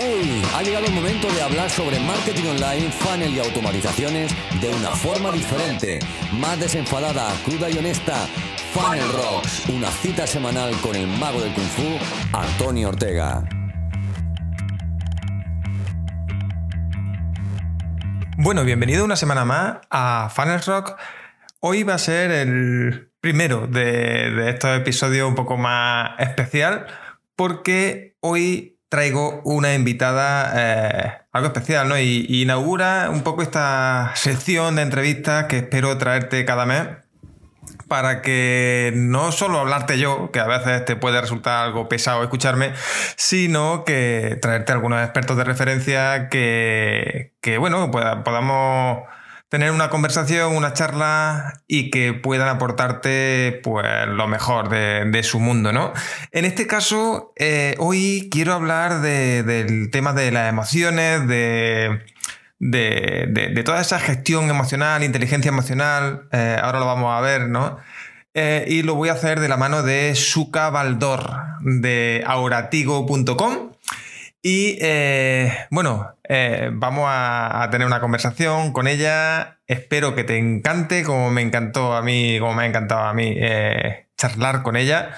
¡Hey! Ha llegado el momento de hablar sobre marketing online, funnel y automatizaciones de una forma diferente, más desenfadada, cruda y honesta. Funnel Rocks, una cita semanal con el mago del Kung Fu, Antonio Ortega. Bueno, bienvenido una semana más a Funnel Rock. Hoy va a ser el primero de, de estos episodios un poco más especial porque hoy traigo una invitada eh, algo especial, ¿no? Y, inaugura un poco esta sección de entrevistas que espero traerte cada mes para que no solo hablarte yo, que a veces te puede resultar algo pesado escucharme, sino que traerte algunos expertos de referencia que, que bueno, podamos tener una conversación, una charla y que puedan aportarte pues, lo mejor de, su mundo, ¿no? En este caso, eh, hoy quiero hablar del tema de las emociones, de, de, toda esa gestión emocional, inteligencia emocional, eh, ahora lo vamos a ver, ¿no? Eh, y lo voy a hacer de la mano de Suka Baldor de auratigo.com. Y bueno, eh, vamos a, tener una conversación con ella. Espero que te encante, como me encantó a mí, como me ha encantado a mí eh, charlar con ella.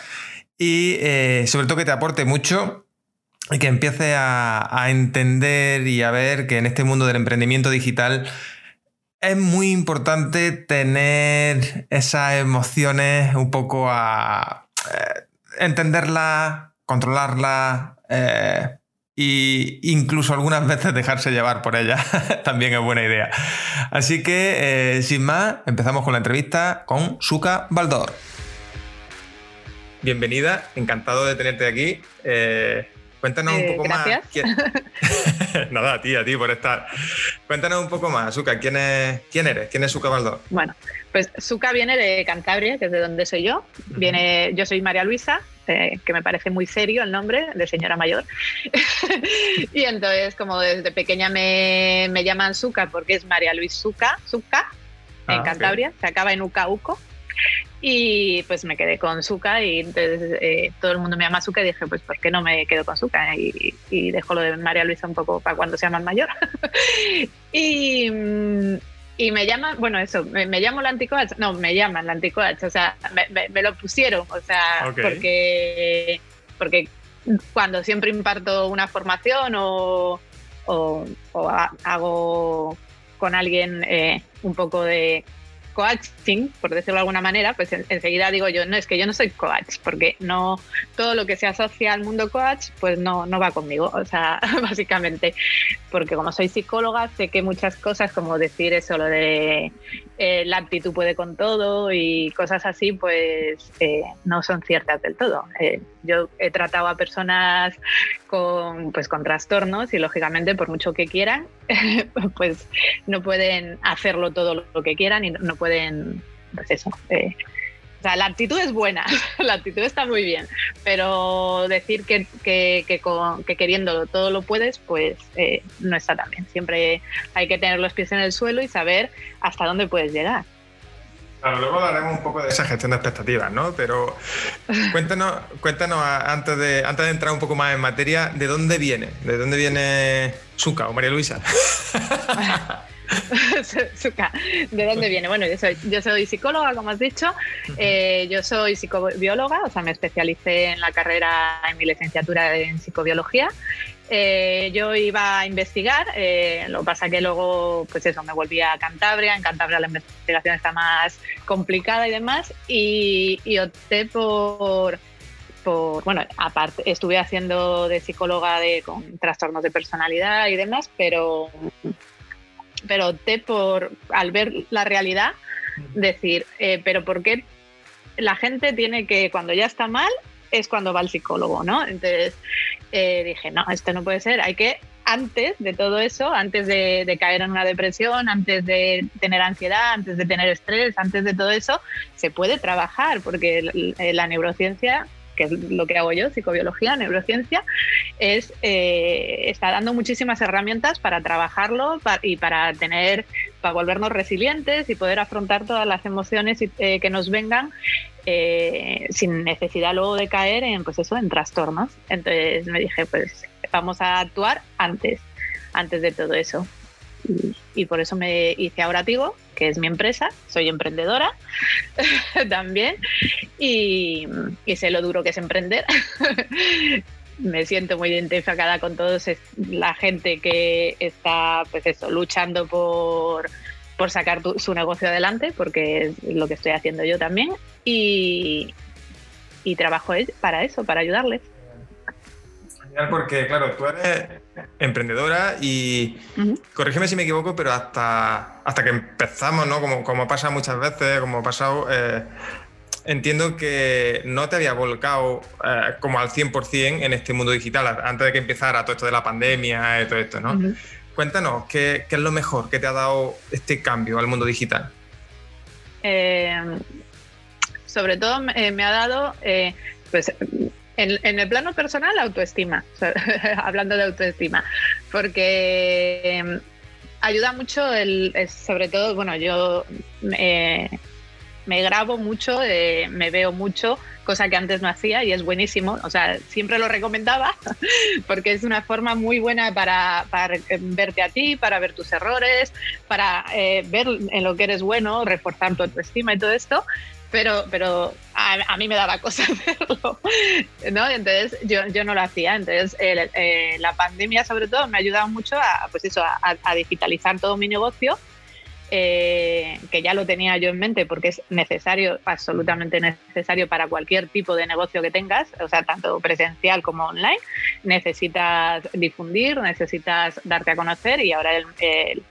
Y eh, sobre todo que te aporte mucho y que empiece a, entender y a ver que en este mundo del emprendimiento digital es muy importante tener esas emociones un poco a entenderlas, controlarlas y incluso algunas veces dejarse llevar por ella también es buena idea. Así que, eh, sin más, empezamos con la entrevista con Suka Baldor. Bienvenida, encantado de tenerte aquí. Eh, cuéntanos un eh, poco más. Nada, a ti, a ti por estar. Cuéntanos un poco más, Suka, ¿quién, es, quién eres? ¿Quién es Suka Baldor? Bueno, pues Suka viene de Cantabria, que es de donde soy yo. Viene, yo soy María Luisa, eh, que me parece muy serio el nombre de señora mayor. y entonces, como desde pequeña me, me llaman Suca porque es María Luis Suca, Suca, en ah, Cantabria, se acaba en Uca Uco. Y pues me quedé con Suca y entonces eh, todo el mundo me llama Suca y dije, pues ¿por qué no me quedo con Suca? Y, y dejo lo de María Luisa un poco para cuando sea más mayor. y, mm, y me llaman, bueno, eso, me, llamo la anticoach, no, me llaman la anticoach, o sea, me, lo pusieron, o sea, porque, porque cuando siempre imparto una formación o, o, hago con alguien eh, un poco de coaching, por decirlo de alguna manera, pues enseguida digo yo, no, es que yo no soy coach, porque no todo lo que se asocia al mundo coach, pues no, no va conmigo, o sea, básicamente, porque como soy psicóloga, sé que muchas cosas, como decir eso, lo de eh, la actitud puede con todo y cosas así, pues eh, no son ciertas del todo. Eh, yo he tratado a personas con, pues, con trastornos y lógicamente por mucho que quieran, pues no pueden hacerlo todo lo que quieran y no pueden, pues eso. O sea, la actitud es buena, la actitud está muy bien, pero decir que, que, que, queriéndolo todo lo puedes, pues eh, no está tan bien. Siempre hay que tener los pies en el suelo y saber hasta dónde puedes llegar. Claro, luego hablaremos un poco de esa gestión de expectativas, ¿no? Pero cuéntanos, cuéntanos antes de, antes de entrar un poco más en materia, ¿de dónde viene? ¿De dónde viene Suca o María Luisa? ¿De dónde viene? Bueno, yo soy, yo soy psicóloga, como has dicho. Eh, yo soy psicobióloga, o sea, me especialicé en la carrera, en mi licenciatura en psicobiología. Eh, yo iba a investigar, eh, lo que pasa que luego, pues eso, me volví a Cantabria. En Cantabria la investigación está más complicada y demás. Y, opté por, por, bueno, aparte, estuve haciendo de psicóloga de, con trastornos de personalidad y demás, pero, pero opté por, al ver la realidad, decir, eh, pero ¿por qué la gente tiene que, cuando ya está mal, es cuando va al psicólogo, ¿no? Entonces, eh, dije, no, esto no puede ser, hay que antes de todo eso, antes de, caer en una depresión, antes de tener ansiedad, antes de tener estrés, antes de todo eso, se puede trabajar, porque la neurociencia que es lo que hago yo, psicobiología, neurociencia, es eh, está dando muchísimas herramientas para trabajarlo y para tener, para volvernos resilientes y poder afrontar todas las emociones eh, que nos vengan eh, sin necesidad luego de caer en, pues eso, en trastornos. Entonces me dije, pues vamos a actuar antes, antes de todo eso. Y, por eso me hice ahora Tigo, que es mi empresa, soy emprendedora también, y, y sé lo duro que es emprender. me siento muy identificada con toda la gente que está pues eso, luchando por, por sacar su negocio adelante, porque es lo que estoy haciendo yo también, y trabajo para eso, para ayudarles. Porque, claro, tú eres emprendedora y, corrígeme si me equivoco, pero hasta, hasta que empezamos, ¿no? Como, como pasa muchas veces, como ha pasado, eh, entiendo que no te había volcado eh, como al 100% en este mundo digital, antes de que empezara todo esto de la pandemia y todo esto, ¿no? Cuéntanos, ¿qué, ¿qué, es lo mejor que te ha dado este cambio al mundo digital? Eh, sobre todo me, me ha dado, pues en, el plano personal, autoestima, hablando de autoestima, porque em, ayuda mucho, el, sobre todo, bueno, yo me, grabo mucho, eh, me veo mucho, cosa que antes no hacía y es buenísimo, o sea, siempre lo recomendaba porque es una forma muy buena para, verte a ti, para ver tus errores, para eh, ver en lo que eres bueno, reforzar tu autoestima y todo esto pero, pero a, mí me daba cosa hacerlo, ¿no? Entonces yo, yo no lo hacía. Entonces eh, la pandemia sobre todo me ha ayudado mucho a, pues eso, a, digitalizar todo mi negocio, eh, que ya lo tenía yo en mente porque es necesario, absolutamente necesario para cualquier tipo de negocio que tengas, o sea, tanto presencial como online. Necesitas difundir, necesitas darte a conocer y ahora el, el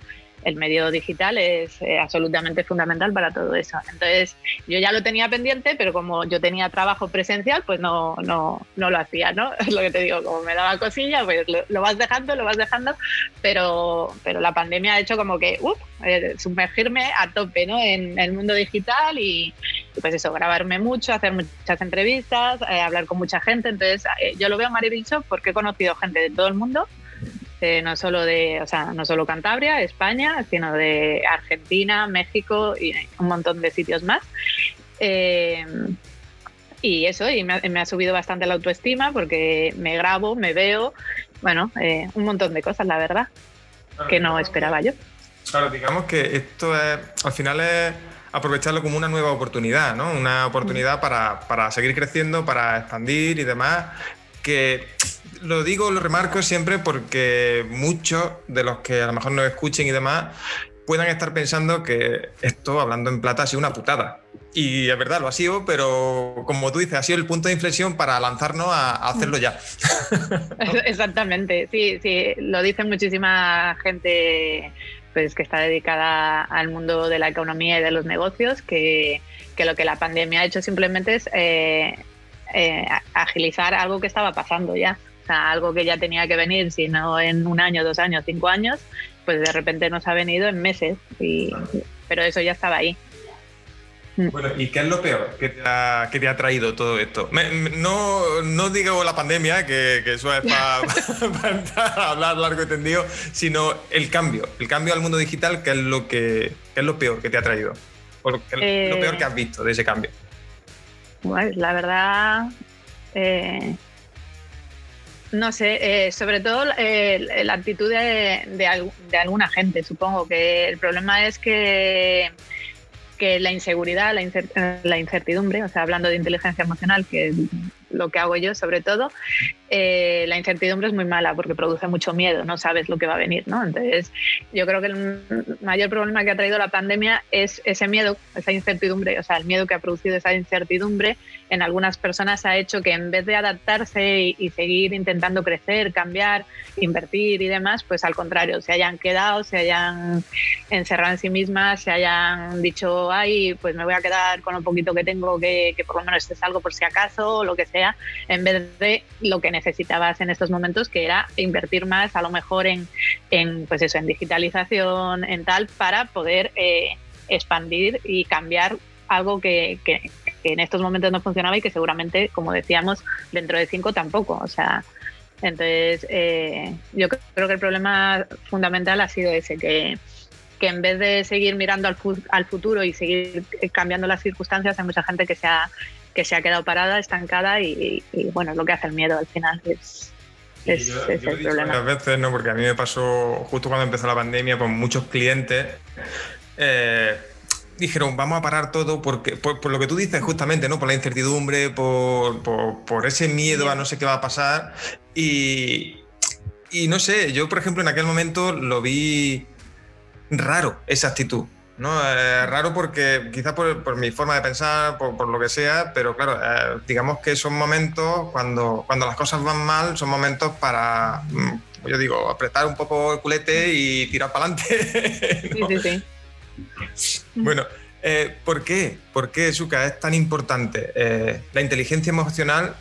el medio digital es eh, absolutamente fundamental para todo eso. Entonces, yo ya lo tenía pendiente, pero como yo tenía trabajo presencial, pues no, no, no lo hacía, ¿no? Es lo que te digo, como me daba cosilla, pues lo, vas dejando, lo vas dejando, pero, pero la pandemia ha hecho como que, uff, eh, sumergirme a tope, ¿no? En el mundo digital y, pues eso, grabarme mucho, hacer muchas entrevistas, eh, hablar con mucha gente. Entonces, yo lo veo maravilloso porque he conocido gente de todo el mundo no solo de, o sea, no solo Cantabria, España, sino de Argentina, México y un montón de sitios más. Eh, y eso, y me ha, subido bastante la autoestima porque me grabo, me veo, bueno, eh, un montón de cosas, la verdad, que no esperaba yo. Claro, digamos que esto es, al final es aprovecharlo como una nueva oportunidad, ¿no? Una oportunidad para, para seguir creciendo, para expandir y demás, que lo digo, lo remarco siempre porque muchos de los que a lo mejor nos escuchen y demás puedan estar pensando que esto, hablando en plata, ha sido una putada. Y es verdad, lo ha sido, pero como tú dices, ha sido el punto de inflexión para lanzarnos a, hacerlo ya. Exactamente, sí, sí, lo dice muchísima gente pues, que está dedicada al mundo de la economía y de los negocios, que, lo que la pandemia ha hecho simplemente es eh, eh, agilizar algo que estaba pasando ya algo que ya tenía que venir, si no en un año, dos años, cinco años, pues de repente nos ha venido en meses, y, pero eso ya estaba ahí. Mm. Bueno, ¿y qué es lo peor que te ha, que te ha traído todo esto? no, no digo la pandemia, que, eso es para hablar largo y tendido, sino el cambio, el cambio al mundo digital, que es lo, que, es lo peor que te ha traído, o lo, peor que has visto de ese cambio. La verdad, eh, no sé, eh, sobre todo eh, la actitud de, de, alguna gente, supongo que el problema es que, que la inseguridad, la, la incertidumbre, o sea, hablando de inteligencia emocional, que lo que hago yo sobre todo, eh, la incertidumbre es muy mala porque produce mucho miedo, no sabes lo que va a venir, ¿no? Entonces, yo creo que el mayor problema que ha traído la pandemia es ese miedo, esa incertidumbre, o sea, el miedo que ha producido esa incertidumbre en algunas personas ha hecho que en vez de adaptarse y, seguir intentando crecer, cambiar, invertir y demás, pues al contrario, se hayan quedado, se hayan encerrado en sí mismas, se hayan dicho, ay, pues me voy a quedar con lo poquito que tengo, que, que por lo menos es algo por si acaso, lo que sea, en vez de lo que necesitabas en estos momentos, que era invertir más, a lo mejor en, pues eso, en digitalización, en tal, para poder eh, expandir y cambiar algo que, en estos momentos no funcionaba y que seguramente, como decíamos, dentro de cinco tampoco. O sea, entonces eh, yo creo que el problema fundamental ha sido ese, que, que en vez de seguir mirando al, al futuro y seguir cambiando las circunstancias, hay mucha gente que se ha que se ha quedado parada, estancada y, bueno, es lo que hace el miedo al final. Es, Es, es el problema. Muchas veces, ¿no? Porque a mí me pasó justo cuando empezó la pandemia, con muchos clientes. Eh, dijeron, vamos a parar todo porque, por, lo que tú dices justamente, ¿no? Por la incertidumbre, por, por, ese miedo a no sé qué va a pasar. Y, y, no sé, yo por ejemplo en aquel momento lo vi raro, esa actitud. ¿No? Eh, raro porque quizás por, mi forma de pensar, por, lo que sea, pero claro, eh, digamos que son momentos cuando, cuando las cosas van mal, son momentos para, mm, yo digo, apretar un poco el culete y tirar para adelante. Sí, sí, sí. Bueno, eh, ¿por qué? ¿Por qué, Suka, es tan importante eh, la inteligencia emocional,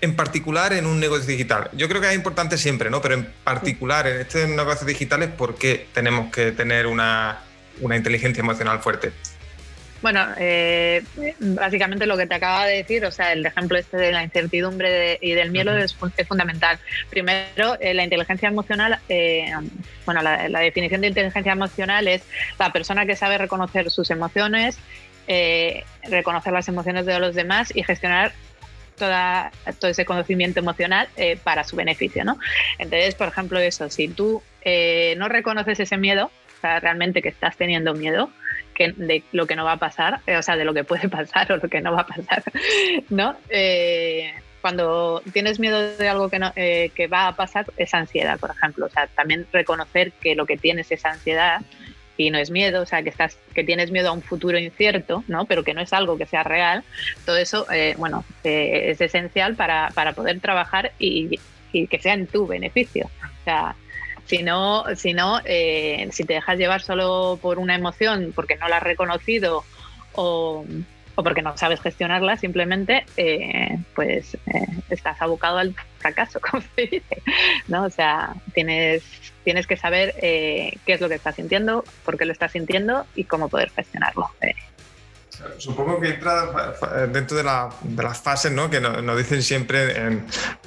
en particular en un negocio digital? Yo creo que es importante siempre, ¿no? Pero en particular en este negocio digital es por qué tenemos que tener una, una inteligencia emocional fuerte. Bueno, eh, básicamente lo que te acaba de decir, o sea, el ejemplo este de la incertidumbre y del miedo es, fundamental. Primero, eh, la inteligencia emocional, eh, bueno, la, definición de inteligencia emocional es la persona que sabe reconocer sus emociones, reconocer las emociones de los demás y gestionar Toda, todo ese conocimiento emocional para su beneficio, ¿no? Entonces, por ejemplo, eso, si tú no reconoces ese miedo, o sea, realmente que estás teniendo miedo, de lo que no va a pasar, eh, o sea, de lo que puede pasar o lo que no va a pasar, ¿no? Eh, cuando tienes miedo de algo que, no, eh, que va a pasar, es ansiedad, por ejemplo. O sea, también reconocer que lo que tienes es ansiedad y no es miedo, o sea, que, estás, que tienes miedo a un futuro incierto, ¿no? Pero que no es algo que sea real. Todo eso, bueno, es esencial para, para poder trabajar y, que sea en tu beneficio. O sea, si no, si, no eh, si te dejas llevar solo por una emoción porque no la has reconocido o, porque no sabes gestionarla, simplemente, eh, pues eh, estás abocado al fracaso, como se dice. ¿no? O sea, tienes, tienes que saber qué es lo que estás sintiendo, por qué lo estás sintiendo y cómo poder gestionarlo. Supongo que entra dentro de, las fases ¿no? que nos, dicen siempre,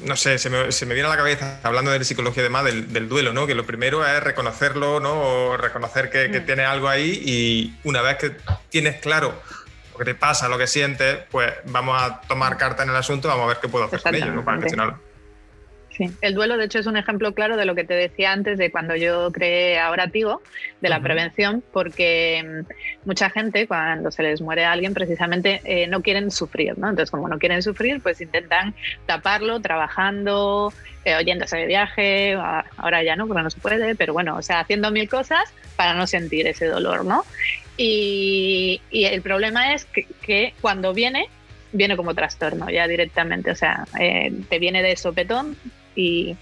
no sé, se me, viene a la cabeza, hablando de psicología además, del, del duelo, ¿no? que lo primero es reconocerlo, ¿no? o reconocer que, que mm. tienes algo ahí y una vez que tienes claro lo que te pasa, lo que sientes, pues vamos a tomar carta en el asunto, vamos a ver qué puedo hacer con ello ¿no? para gestionarlo. Sí, el duelo de hecho es un ejemplo claro de lo que te decía antes de cuando yo creé Ahora Tigo, de la prevención, porque mm, mucha gente cuando se les muere a alguien precisamente eh, no quieren sufrir, ¿no? Entonces como no quieren sufrir, pues intentan taparlo trabajando, eh, oyéndose de viaje, ahora ya no, porque no se puede, pero bueno, o sea, haciendo mil cosas para no sentir ese dolor, ¿no? Y, el problema es que, cuando viene, viene como trastorno ya directamente, o sea, eh, te viene de sopetón, y,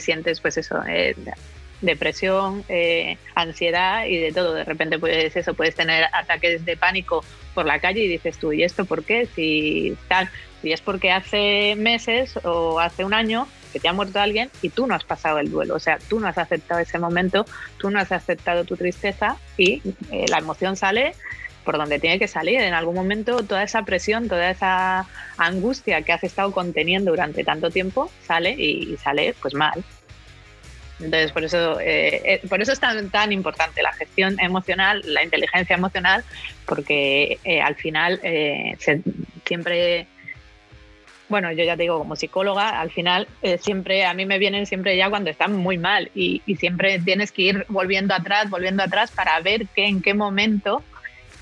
sientes pues eso, eh, depresión, eh, ansiedad y de todo. De repente puedes eso, puedes tener ataques de pánico por la calle y dices tú, ¿y esto por qué? Si tal, si es porque hace meses o hace un año que te ha muerto alguien y tú no has pasado el duelo, o sea, tú no has aceptado ese momento, tú no has aceptado tu tristeza y eh, la emoción sale por donde tiene que salir. En algún momento toda esa presión, toda esa angustia que has estado conteniendo durante tanto tiempo sale y, sale pues mal. Entonces, por eso, eh, eh, por eso es tan, tan importante la gestión emocional, la inteligencia emocional, porque eh, al final siempre, bueno, yo ya te digo, como psicóloga, al final siempre, a mí me vienen siempre ya cuando están muy mal y, y, siempre tienes que ir volviendo atrás, volviendo atrás para ver que en qué momento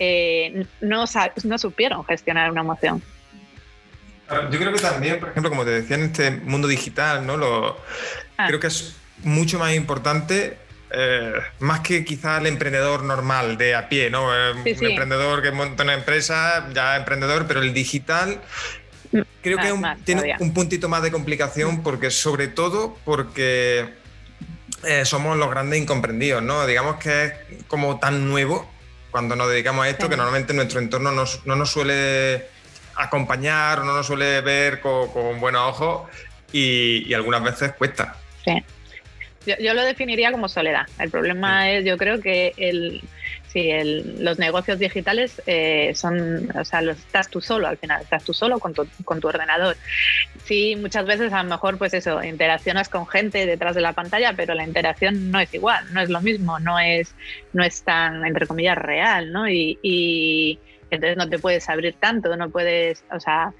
eh, no, no supieron gestionar una emoción. Yo creo que también, por ejemplo, como te decía, en este mundo digital, ¿no? Lo, ah. Creo que es mucho más importante, eh, más que quizá el emprendedor normal de a pie, ¿no? Eh, un emprendedor que monta una empresa, ya emprendedor, pero el digital creo que tiene un puntito más de complicación porque sobre todo porque somos los grandes incomprendidos, ¿no? Digamos que es como tan nuevo cuando nos dedicamos a esto, que normalmente nuestro entorno no nos suele acompañar no nos suele ver con, buenos ojos y, algunas veces cuesta. Sí. Yo, lo definiría como soledad. El problema es, yo creo que el, Sí, los negocios digitales eh, son, o sea, los, estás tú solo al final, estás tú solo con tu, con tu ordenador. Sí, muchas veces a lo mejor, pues eso, interaccionas con gente detrás de la pantalla, pero la interacción no es igual, no es lo mismo, no es, no es tan, entre comillas, real, ¿no? Y, entonces no te puedes abrir tanto, no puedes, o sea,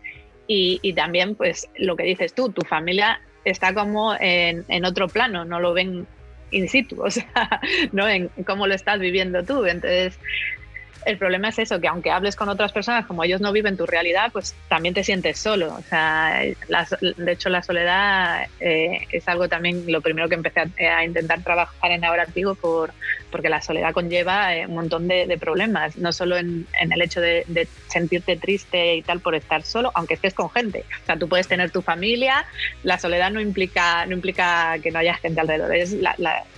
y, también, pues lo que dices tú, tu familia está como en otro plano, no lo ven in situ, o sea, ¿no? En cómo lo estás viviendo tú. Entonces, el problema es eso, que aunque hables con otras personas, como ellos no viven tu realidad, pues también te sientes solo. O sea, de hecho la soledad eh, es algo también, lo primero que empecé a, intentar trabajar en ahora activo por, porque la soledad conlleva eh, un montón de, problemas, no solo en, el hecho de, sentirte triste y tal por estar solo, aunque estés con gente. O sea, tú puedes tener tu familia, la soledad no implica, no implica que no haya gente alrededor, es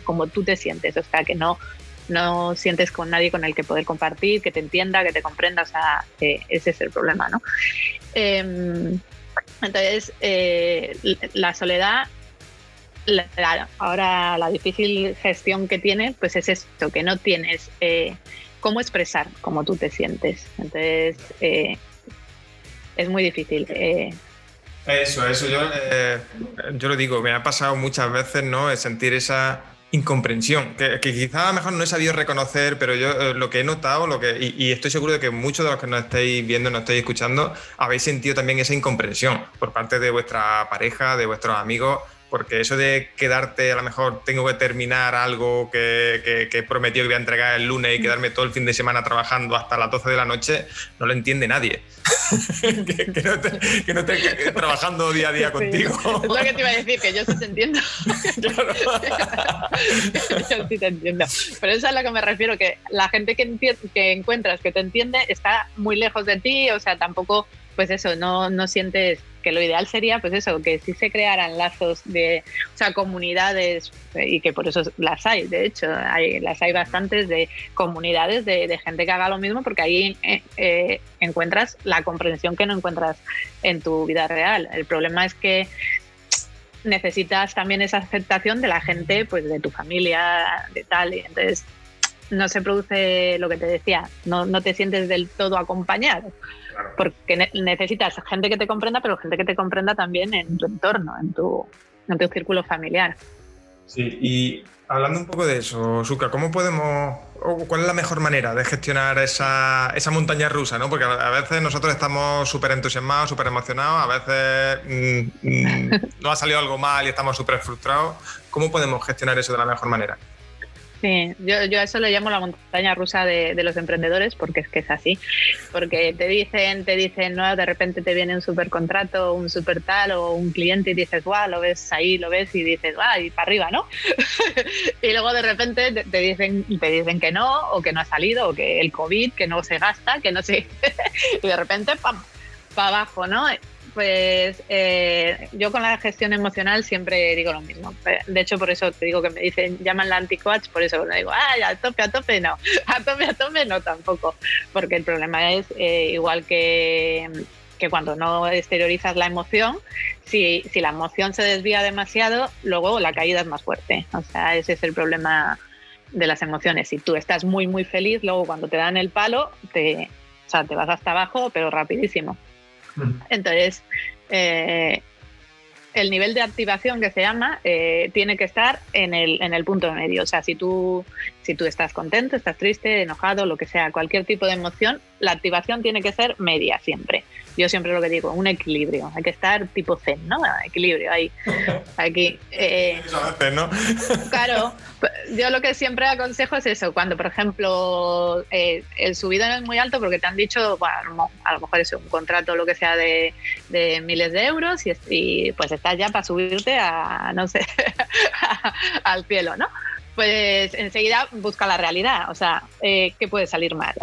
como tú te sientes, o sea, que no no sientes con nadie con el que poder compartir, que te entienda, que te comprenda, o sea, ese es el problema, ¿no? Em, entonces, eh, la soledad, ahora la difícil gestión que tiene, pues es esto, que no tienes eh, cómo expresar cómo tú te sientes. Entonces, eh, es muy difícil. Eso, eso, yo, yo lo digo, me ha pasado muchas veces, ¿no? sentir esa incomprensión, que, quizá a lo mejor no he sabido reconocer, pero yo eh, lo que he notado, lo que, y, estoy seguro de que muchos de los que nos estáis viendo, nos estáis escuchando, habéis sentido también esa incomprensión por parte de vuestra pareja, de vuestros amigos, porque eso de quedarte, a lo mejor tengo que terminar algo que, que, he prometido que voy a entregar el lunes y quedarme todo el fin de semana trabajando hasta las 12 de la noche, no lo entiende nadie. que, no esté trabajando día a día contigo. Es lo que te iba a decir, que yo sí te entiendo. yo sí te entiendo. Pero eso es a lo que me refiero, que la gente que, que encuentras que te entiende está muy lejos de ti, o sea, tampoco pues eso, no, no sientes que lo ideal sería, pues eso, que si se crearan lazos de, o sea, comunidades, y que por eso las hay, de hecho, hay, las hay bastantes de comunidades de, gente que haga lo mismo, porque ahí eh, eh, encuentras la comprensión que no encuentras en tu vida real. El problema es que necesitas también esa aceptación de la gente, pues de tu familia, de tal, y entonces no se produce lo que te decía, no, no te sientes del todo acompañado. Porque necesitas gente que te comprenda, pero gente que te comprenda también en tu entorno, en tu, en tu círculo familiar. Sí, y hablando un poco de eso, Suka, ¿cómo podemos, o cuál es la mejor manera de gestionar esa, esa montaña rusa? ¿no? Porque a veces nosotros estamos súper entusiasmados, súper emocionados, a veces mm, mm, no ha salido algo mal y estamos súper frustrados. ¿Cómo podemos gestionar eso de la mejor manera? Sí, yo, yo, a eso le llamo la montaña rusa de, los emprendedores porque es que es así. Porque te dicen, te dicen, no, de repente te viene un super contrato, un super tal o un cliente y dices, guau, lo ves ahí, lo ves y dices, guau, y para arriba, ¿no? y luego de repente te, dicen, te dicen que no, o que no ha salido, o que el COVID, que no se gasta, que no se. y de repente, pam, para abajo, ¿no? Pues eh, yo con la gestión emocional siempre digo lo mismo. De hecho, por eso te digo que me dicen, llaman la anti-coach, por eso le digo, ay, a tope, a tope, no. A tope, a tope, no tampoco. Porque el problema es eh, igual que, que cuando no exteriorizas la emoción, si, si la emoción se desvía demasiado, luego la caída es más fuerte. O sea, ese es el problema de las emociones. Si tú estás muy, muy feliz, luego cuando te dan el palo, te, o sea, te vas hasta abajo, pero rapidísimo. Entonces, eh, el nivel de activación que se llama eh, tiene que estar en el, en el punto medio. O sea, si tú, si tú estás contento, estás triste, enojado, lo que sea, cualquier tipo de emoción, la activación tiene que ser media siempre yo siempre lo que digo, un equilibrio. Hay que estar tipo zen, ¿no? Equilibrio ahí. Aquí. Eh, claro. Yo lo que siempre aconsejo es eso. Cuando, por ejemplo, eh, el subido no es muy alto porque te han dicho, bueno, a lo mejor es un contrato o lo que sea de, miles de euros y, pues estás ya para subirte a, no sé, al cielo, ¿no? Pues enseguida busca la realidad, o sea, eh, ¿qué puede salir mal?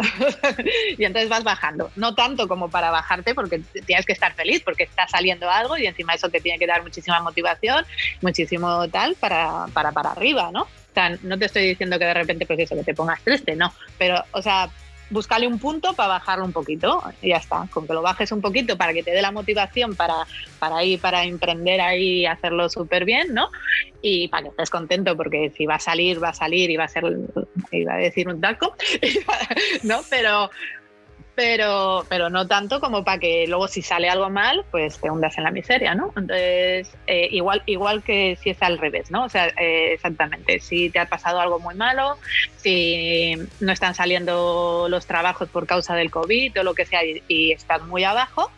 y entonces vas bajando, no tanto como para bajarte porque tienes que estar feliz porque está saliendo algo y encima eso te tiene que dar muchísima motivación, muchísimo tal para, para, para arriba, ¿no? O sea, no te estoy diciendo que de repente pues eso, que te pongas triste, no, pero, o sea, buscarle un punto para bajarlo un poquito y ya está. Con que lo bajes un poquito para que te dé la motivación para, para ir, para emprender ahí y hacerlo súper bien, ¿no? Y para que estés contento, porque si va a salir, va a salir y va a ser, iba a decir un taco, ¿no? Pero, pero, pero no tanto como para que luego si sale algo mal, pues te hundas en la miseria, ¿no? Entonces, eh, igual, igual que si es al revés, ¿no? O sea, eh, exactamente, si te ha pasado algo muy malo, si no están saliendo los trabajos por causa del COVID o lo que sea y, estás muy abajo,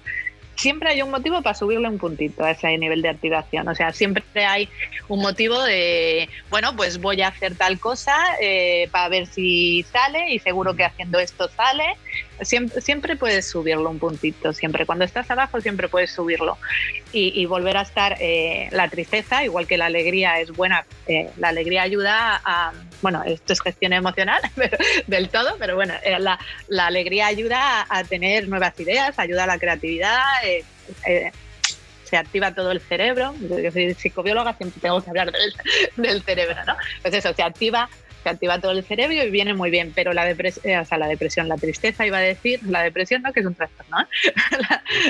siempre hay un motivo para subirle un puntito a ese nivel de activación. O sea, siempre hay un motivo de, bueno, pues voy a hacer tal cosa eh, para ver si sale y seguro que haciendo esto sale. Siempre, siempre puedes subirlo un puntito, siempre. Cuando estás abajo siempre puedes subirlo y, volver a estar eh, la tristeza, igual que la alegría es buena, eh, la alegría ayuda a, bueno, esto es gestión emocional del todo, pero bueno, la, la alegría ayuda a, tener nuevas ideas, ayuda a la creatividad, eh, se activa todo el cerebro. Yo soy psicobióloga, siempre tengo que hablar del, cerebro, ¿no? Pues eso, se activa, se activa todo el cerebro y viene muy bien, pero la depresión, eh, o sea, la depresión, la tristeza iba a decir, la depresión no, que es un trastorno, ¿eh?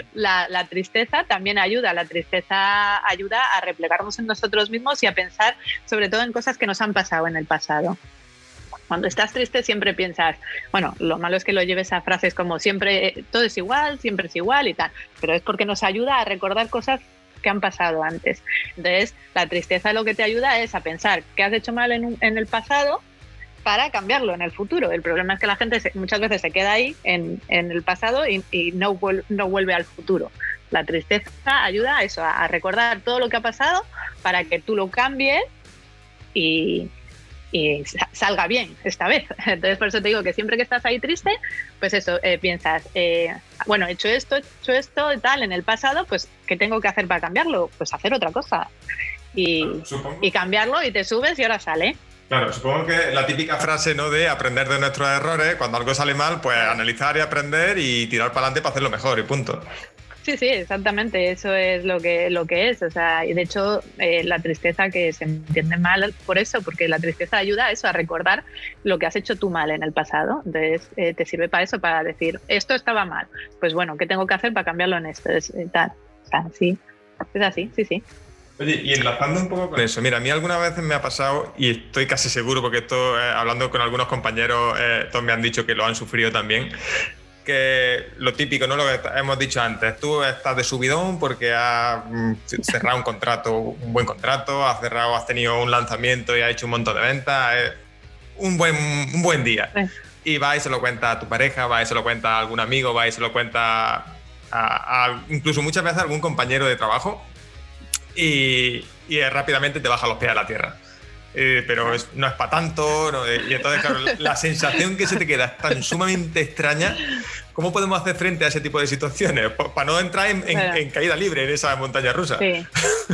la, la, tristeza también ayuda, la tristeza ayuda a replegarnos en nosotros mismos y a pensar sobre todo en cosas que nos han pasado en el pasado. Cuando estás triste siempre piensas, bueno, lo malo es que lo lleves a frases como siempre eh, todo es igual, siempre es igual y tal, pero es porque nos ayuda a recordar cosas que han pasado antes. Entonces, la tristeza lo que te ayuda es a pensar qué has hecho mal en, el pasado para cambiarlo en el futuro. El problema es que la gente muchas veces se queda ahí en, el pasado y, no vuelve al futuro. La tristeza ayuda a eso, a recordar todo lo que ha pasado para que tú lo cambies y, y salga bien esta vez. Entonces, por eso te digo que siempre que estás ahí triste, pues eso, eh, piensas, eh, bueno, he hecho esto, he hecho esto y tal en el pasado, pues ¿qué tengo que hacer para cambiarlo? Pues hacer otra cosa. Y, y cambiarlo y te subes y ahora sale. Claro, supongo que la típica frase ¿no? de aprender de nuestros errores, cuando algo sale mal, pues analizar y aprender y tirar para adelante para hacerlo mejor y punto. Sí, sí, exactamente, eso es lo que, lo que es. O sea, y de hecho, eh, la tristeza que se entiende mal por eso, porque la tristeza ayuda a eso, a recordar lo que has hecho tú mal en el pasado. Entonces, eh, te sirve para eso, para decir, esto estaba mal. Pues bueno, ¿qué tengo que hacer para cambiarlo en esto? Es, eh, tal. O es así, sí, sí. Oye, y enlazando un poco con eso, mira, a mí algunas veces me ha pasado, y estoy casi seguro, porque esto, hablando con algunos compañeros, todos me han dicho que lo han sufrido también, que lo típico, ¿no? Lo que hemos dicho antes, tú estás de subidón porque has mm, cerrado un contrato, un buen contrato, has cerrado, has tenido un lanzamiento y has hecho un montón de ventas, es un buen, un buen día. Y va y se lo cuenta a tu pareja, va y se lo cuenta a algún amigo, va y se lo cuenta a, incluso muchas veces a algún compañero de trabajo y, y rápidamente te baja los pies a la tierra. Eh, pero no es para tanto. Eh, y entonces, claro, la sensación que se te queda es tan sumamente extraña. ¿Cómo podemos hacer frente a ese tipo de situaciones? Para no entrar en, caída libre en esa montaña rusa. Sí.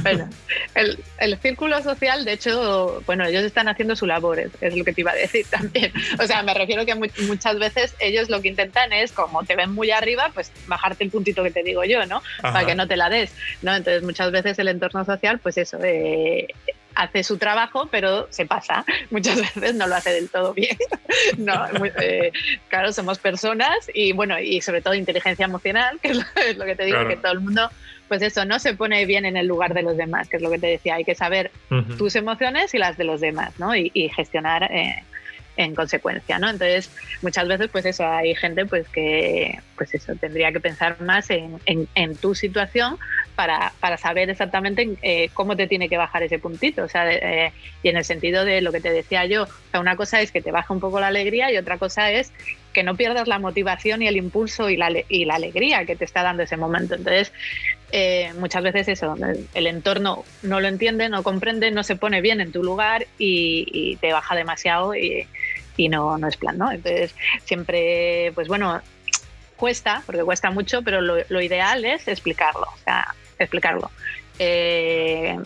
Bueno, el, el, círculo social, de hecho, bueno, ellos están haciendo su labor, es, lo que te iba a decir también. O sea, me refiero que muchas veces ellos lo que intentan es, como te ven muy arriba, pues bajarte el puntito que te digo yo, ¿no? Para que no te la des, ¿no? Entonces, muchas veces el entorno social, pues eso, eh, hace su trabajo, pero se pasa. Muchas veces no lo hace del todo bien. no, eh, claro, somos personas y bueno, y sobre todo inteligencia emocional, que es lo, que te digo, que todo el mundo, pues eso, no se pone bien en el lugar de los demás, que es lo que te decía, hay que saber tus emociones y las de los demás, ¿no? Y, gestionar eh, en consecuencia, ¿no? Entonces, muchas veces, pues eso, hay gente pues que, pues eso, tendría que pensar más en, en, tu situación para, para saber exactamente eh, cómo te tiene que bajar ese puntito, o sea, eh, y en el sentido de lo que te decía yo, o sea, una cosa es que te baja un poco la alegría y otra cosa es que no pierdas la motivación y el impulso y la, y la alegría que te está dando ese momento. Entonces, eh, muchas veces eso, el entorno no lo entiende, no comprende, no se pone bien en tu lugar y, te baja demasiado y, y no, no es plan, ¿no? Entonces, siempre, pues bueno, cuesta, porque cuesta mucho, pero lo ideal es explicarlo, o sea, explicarlo. Eh,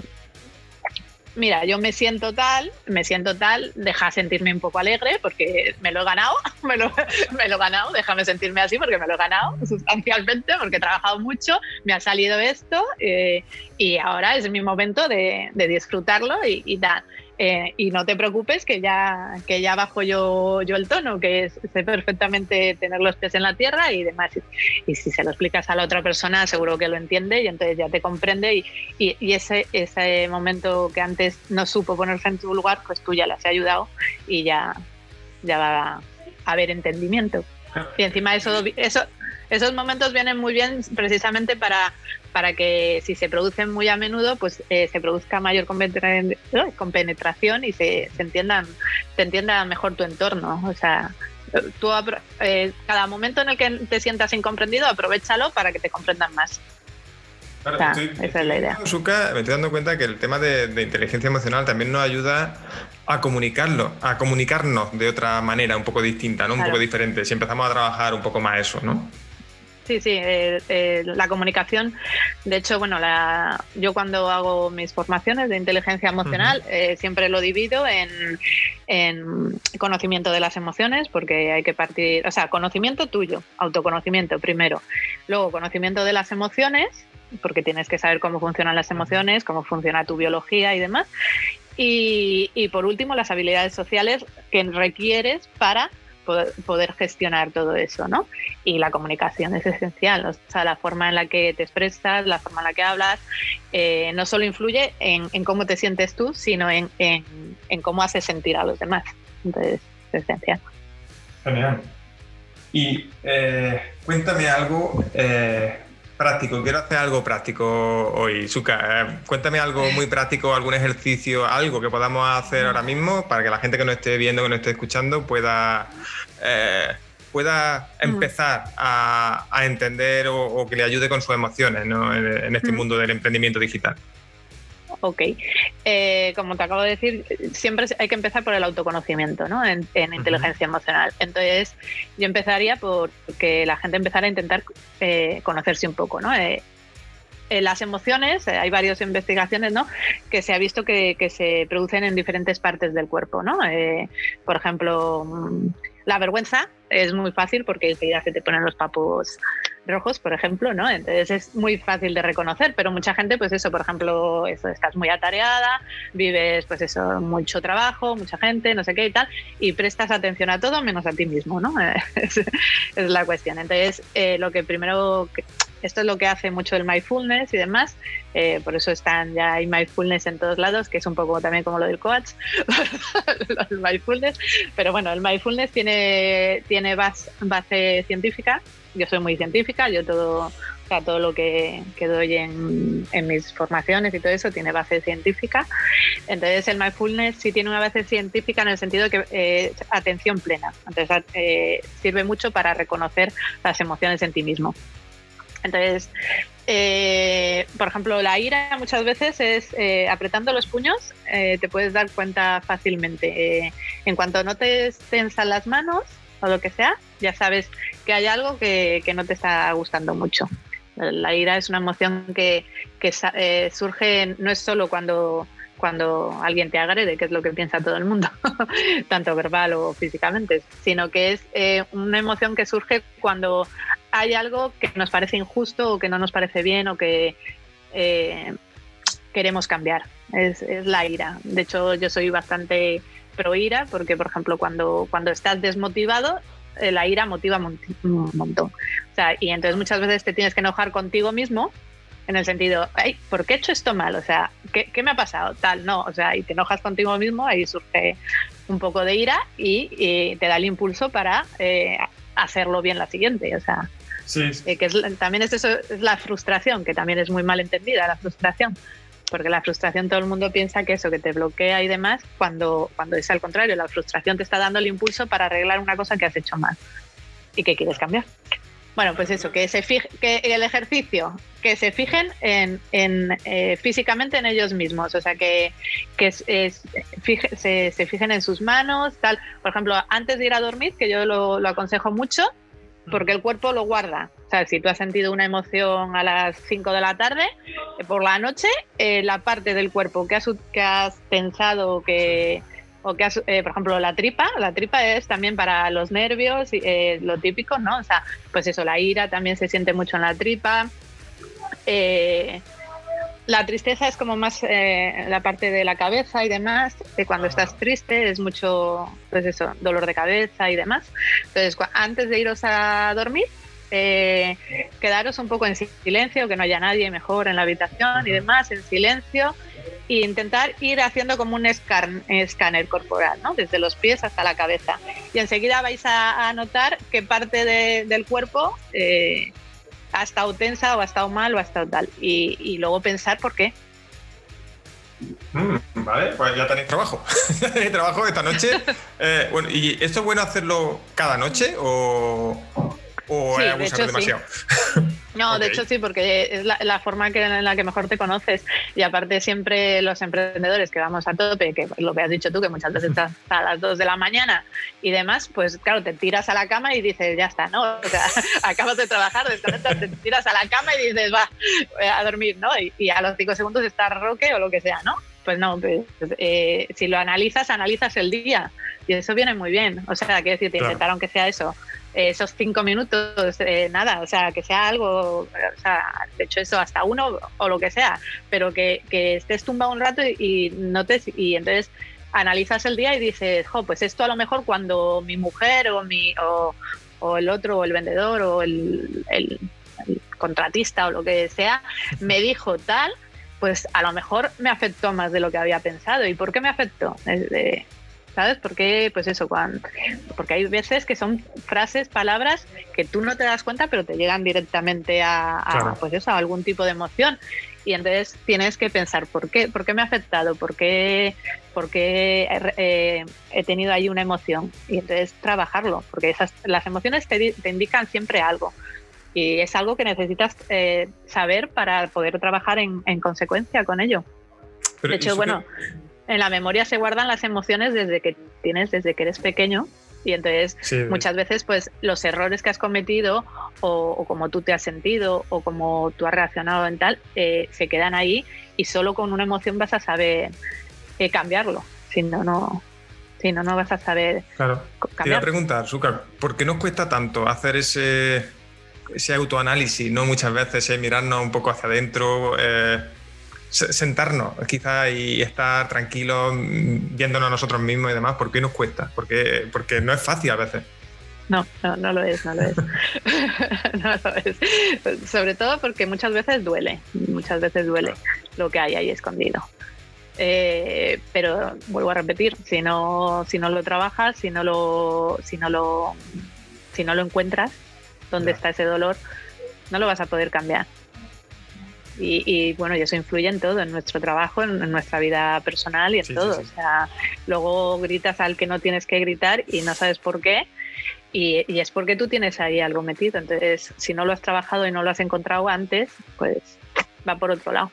mira, yo me siento tal, me siento tal, deja sentirme un poco alegre porque me lo he ganado, me lo, he ganado, déjame sentirme así porque me lo he ganado sustancialmente, porque he trabajado mucho, me ha salido esto eh, y ahora es mi momento de, de disfrutarlo y, y tal. Eh, y no te preocupes que ya, que ya bajo yo, yo el tono, que sé perfectamente tener los pies en la tierra y demás. Y, si se lo explicas a la otra persona, seguro que lo entiende y entonces ya te comprende y, y, ese, ese momento que antes no supo ponerse en tu lugar, pues tú ya le has ayudado y ya, ya va a haber entendimiento. Y encima eso, eso, esos momentos vienen muy bien precisamente para, para que si se producen muy a menudo, pues eh, se produzca mayor compenetración y se, se, entiendan, se entienda mejor tu entorno. O sea, tú eh, cada momento en el que te sientas incomprendido, aprovechalo para que te comprendan más. esa es la idea. me estoy dando cuenta que el tema de, inteligencia emocional también nos ayuda a comunicarlo, a comunicarnos de otra manera, un poco distinta, ¿no? Un poco diferente. Si empezamos a trabajar un poco más eso, ¿no? Sí, sí, eh, eh, la comunicación. De hecho, bueno, la, yo cuando hago mis formaciones de inteligencia emocional eh, siempre lo divido en, conocimiento de las emociones, porque hay que partir, o sea, conocimiento tuyo, autoconocimiento primero, luego conocimiento de las emociones, porque tienes que saber cómo funcionan las emociones, cómo funciona tu biología y demás, y, y por último las habilidades sociales que requieres para poder, gestionar todo eso, ¿no? Y la comunicación es esencial, o sea, la forma en la que te expresas, la forma en la que hablas, eh, no solo influye en, cómo te sientes tú, sino en, cómo haces sentir a los demás. Entonces, es esencial. Genial. Y eh, cuéntame algo, eh, práctico, quiero hacer algo práctico hoy. Suka, eh, cuéntame algo muy práctico, algún ejercicio, algo que podamos hacer ahora mismo para que la gente que nos esté viendo, que nos esté escuchando, pueda, eh, pueda empezar a, entender o, que le ayude con sus emociones en, este mundo del emprendimiento digital. Ok. Eh, como te acabo de decir, siempre hay que empezar por el autoconocimiento, ¿no? En, inteligencia emocional. Entonces, yo empezaría por que la gente empezara a intentar eh, conocerse un poco, ¿no? Eh, las emociones, hay varias investigaciones, ¿no? Que se ha visto que, que, se producen en diferentes partes del cuerpo, ¿no? por ejemplo, mm, la vergüenza es muy fácil porque enseguida se te ponen los papos rojos, por ejemplo, ¿no? Entonces es muy fácil de reconocer, pero mucha gente, pues eso, por ejemplo, eso, estás muy atareada, vives, pues eso, mucho trabajo, mucha gente, no sé qué y tal, y prestas atención a todo menos a ti mismo, ¿no? es, la cuestión. Entonces, eh, lo que primero, esto es lo que hace mucho el mindfulness y demás, eh, por eso están ya hay mindfulness en todos lados, que es un poco también como lo del coach, el mindfulness, pero bueno, el mindfulness tiene, tiene base, base científica yo soy muy científica, yo todo, todo lo que, doy en, mis formaciones y todo eso tiene base científica. Entonces el mindfulness sí tiene una base científica en el sentido que eh, atención plena. Entonces eh, sirve mucho para reconocer las emociones en ti mismo. Entonces, eh, por ejemplo, la ira muchas veces es apretando los puños, te puedes dar cuenta fácilmente. en cuanto no te tensan las manos, o lo que sea, ya sabes que hay algo que, no te está gustando mucho. La ira es una emoción que, eh, surge, no es solo cuando, cuando alguien te agrede, que es lo que piensa todo el mundo, tanto verbal o físicamente, sino que es eh, una emoción que surge cuando hay algo que nos parece injusto o que no nos parece bien o que eh, queremos cambiar. Es, es, la ira. De hecho, yo soy bastante pro ira, porque por ejemplo cuando, cuando estás desmotivado, eh, la ira motiva un montón. O sea, y entonces muchas veces te tienes que enojar contigo mismo en el sentido, Ay, ¿por qué he hecho esto mal? O sea, ¿qué, ¿qué, me ha pasado? Tal, no, o sea, y te enojas contigo mismo, ahí surge un poco de ira y, te da el impulso para eh, hacerlo bien la siguiente, o sea, sí. Eh, que también es eso, es la frustración, que también es muy mal entendida, la frustración porque la frustración todo el mundo piensa que eso, que te bloquea y demás, cuando, cuando es al contrario, la frustración te está dando el impulso para arreglar una cosa que has hecho mal y que quieres cambiar. Bueno, pues eso, que, se fije, que el ejercicio, que se fijen en, eh, físicamente en ellos mismos, o sea, que, que se, se, fijen en sus manos, tal. Por ejemplo, antes de ir a dormir, que yo lo aconsejo mucho, porque el cuerpo lo guarda. Sea, si tú has sentido una emoción a las 5 de la tarde, eh, por la noche, eh, la parte del cuerpo que has, que has pensado que, o que has, eh, por ejemplo, la tripa, la tripa es también para los nervios, lo típico, ¿no? O sea, pues eso, la ira también se siente mucho en la tripa. La tristeza es como más eh, la parte de la cabeza y demás, de cuando estás triste es mucho, pues eso, dolor de cabeza y demás. Entonces, antes de iros a dormir, eh, quedaros un poco en silencio, que no haya nadie mejor en la habitación y demás, en silencio, e intentar ir haciendo como un escáner corporal, ¿no? desde los pies hasta la cabeza. Y enseguida vais a, notar qué parte del cuerpo eh, ha estado tensa o ha estado mal o ha estado tal. Y, luego pensar por qué. Mm, Vale, pues ya tenéis trabajo. ya tenéis trabajo esta noche. Eh, bueno, ¿y esto es bueno hacerlo cada noche o, o Sí, de hecho, demasiado? No, de hecho sí, porque es la, la forma que, en la que mejor te conoces. Y aparte siempre los emprendedores que vamos a tope, que lo que has dicho tú, que muchas veces estás a las 2 de la mañana y demás, pues claro, te tiras a la cama y dices, ya está, ¿no? O sea, acabas de trabajar, desconectas, te tiras a la cama y dices, va, voy a dormir, ¿no? Y, y a los 5 segundos está roque o lo que sea, ¿no? Pues no, pues, eh, si lo analizas, analizas el día. Y eso viene muy bien. O sea, quiero decir, te Claro. intentar aunque sea eso, eh, esos cinco minutos, eh, nada, o sea, que sea algo, o sea, de hecho eso, hasta uno o lo que sea, pero que, que estés tumbado un rato y, y notes, y entonces analizas el día y dices, jo, pues esto a lo mejor cuando mi mujer o, mi, o, o el otro, o el vendedor, o el, el- el contratista o lo que sea, me dijo tal, pues a lo mejor me afectó más de lo que había pensado. ¿Y por qué me afectó? Es de- ¿Sabes? Porque, pues eso, cuando, porque hay veces que son frases, palabras que tú no te das cuenta, pero te llegan directamente a, a, Claro. pues eso, a algún tipo de emoción. Y entonces tienes que pensar, ¿por qué, ¿Por qué me ha afectado? ¿Por qué, por qué eh, he tenido ahí una emoción? Y entonces trabajarlo, porque esas, las emociones te, te indican siempre algo. Y es algo que necesitas eh, saber para poder trabajar en, en consecuencia con ello. Pero De hecho, bueno, que- en la memoria se guardan las emociones desde que tienes, desde que eres pequeño. Y entonces sí, muchas veces pues los errores que has cometido o, o como tú te has sentido o como tú has reaccionado en tal eh, se quedan ahí y solo con una emoción vas a saber eh, cambiarlo si no no si no no vas a saber Claro. co- Te iba a cambiar preguntar, Zúcar, ¿por qué nos cuesta tanto hacer ese, ese autoanálisis, no muchas veces, eh, mirarnos un poco hacia adentro, eh, sentarnos quizás y estar tranquilos, mm, viéndonos a nosotros mismos y demás? ¿Por qué nos cuesta? Porque, porque no es fácil a veces. no no no lo es no lo es no lo es sobre todo porque muchas veces duele muchas veces duele lo que hay ahí escondido Eh, pero vuelvo a repetir si no si no lo trabajas si no lo si no lo si no lo encuentras dónde está ese dolor no lo vas a poder cambiar y, y, bueno y eso influye en todo en nuestro trabajo en, en nuestra vida personal y en Sí, sí, todo sí. o sea luego gritas al que no tienes que gritar y no sabes por qué y, y es porque tú tienes ahí algo metido entonces si no lo has trabajado y no lo has encontrado antes pues va por otro lado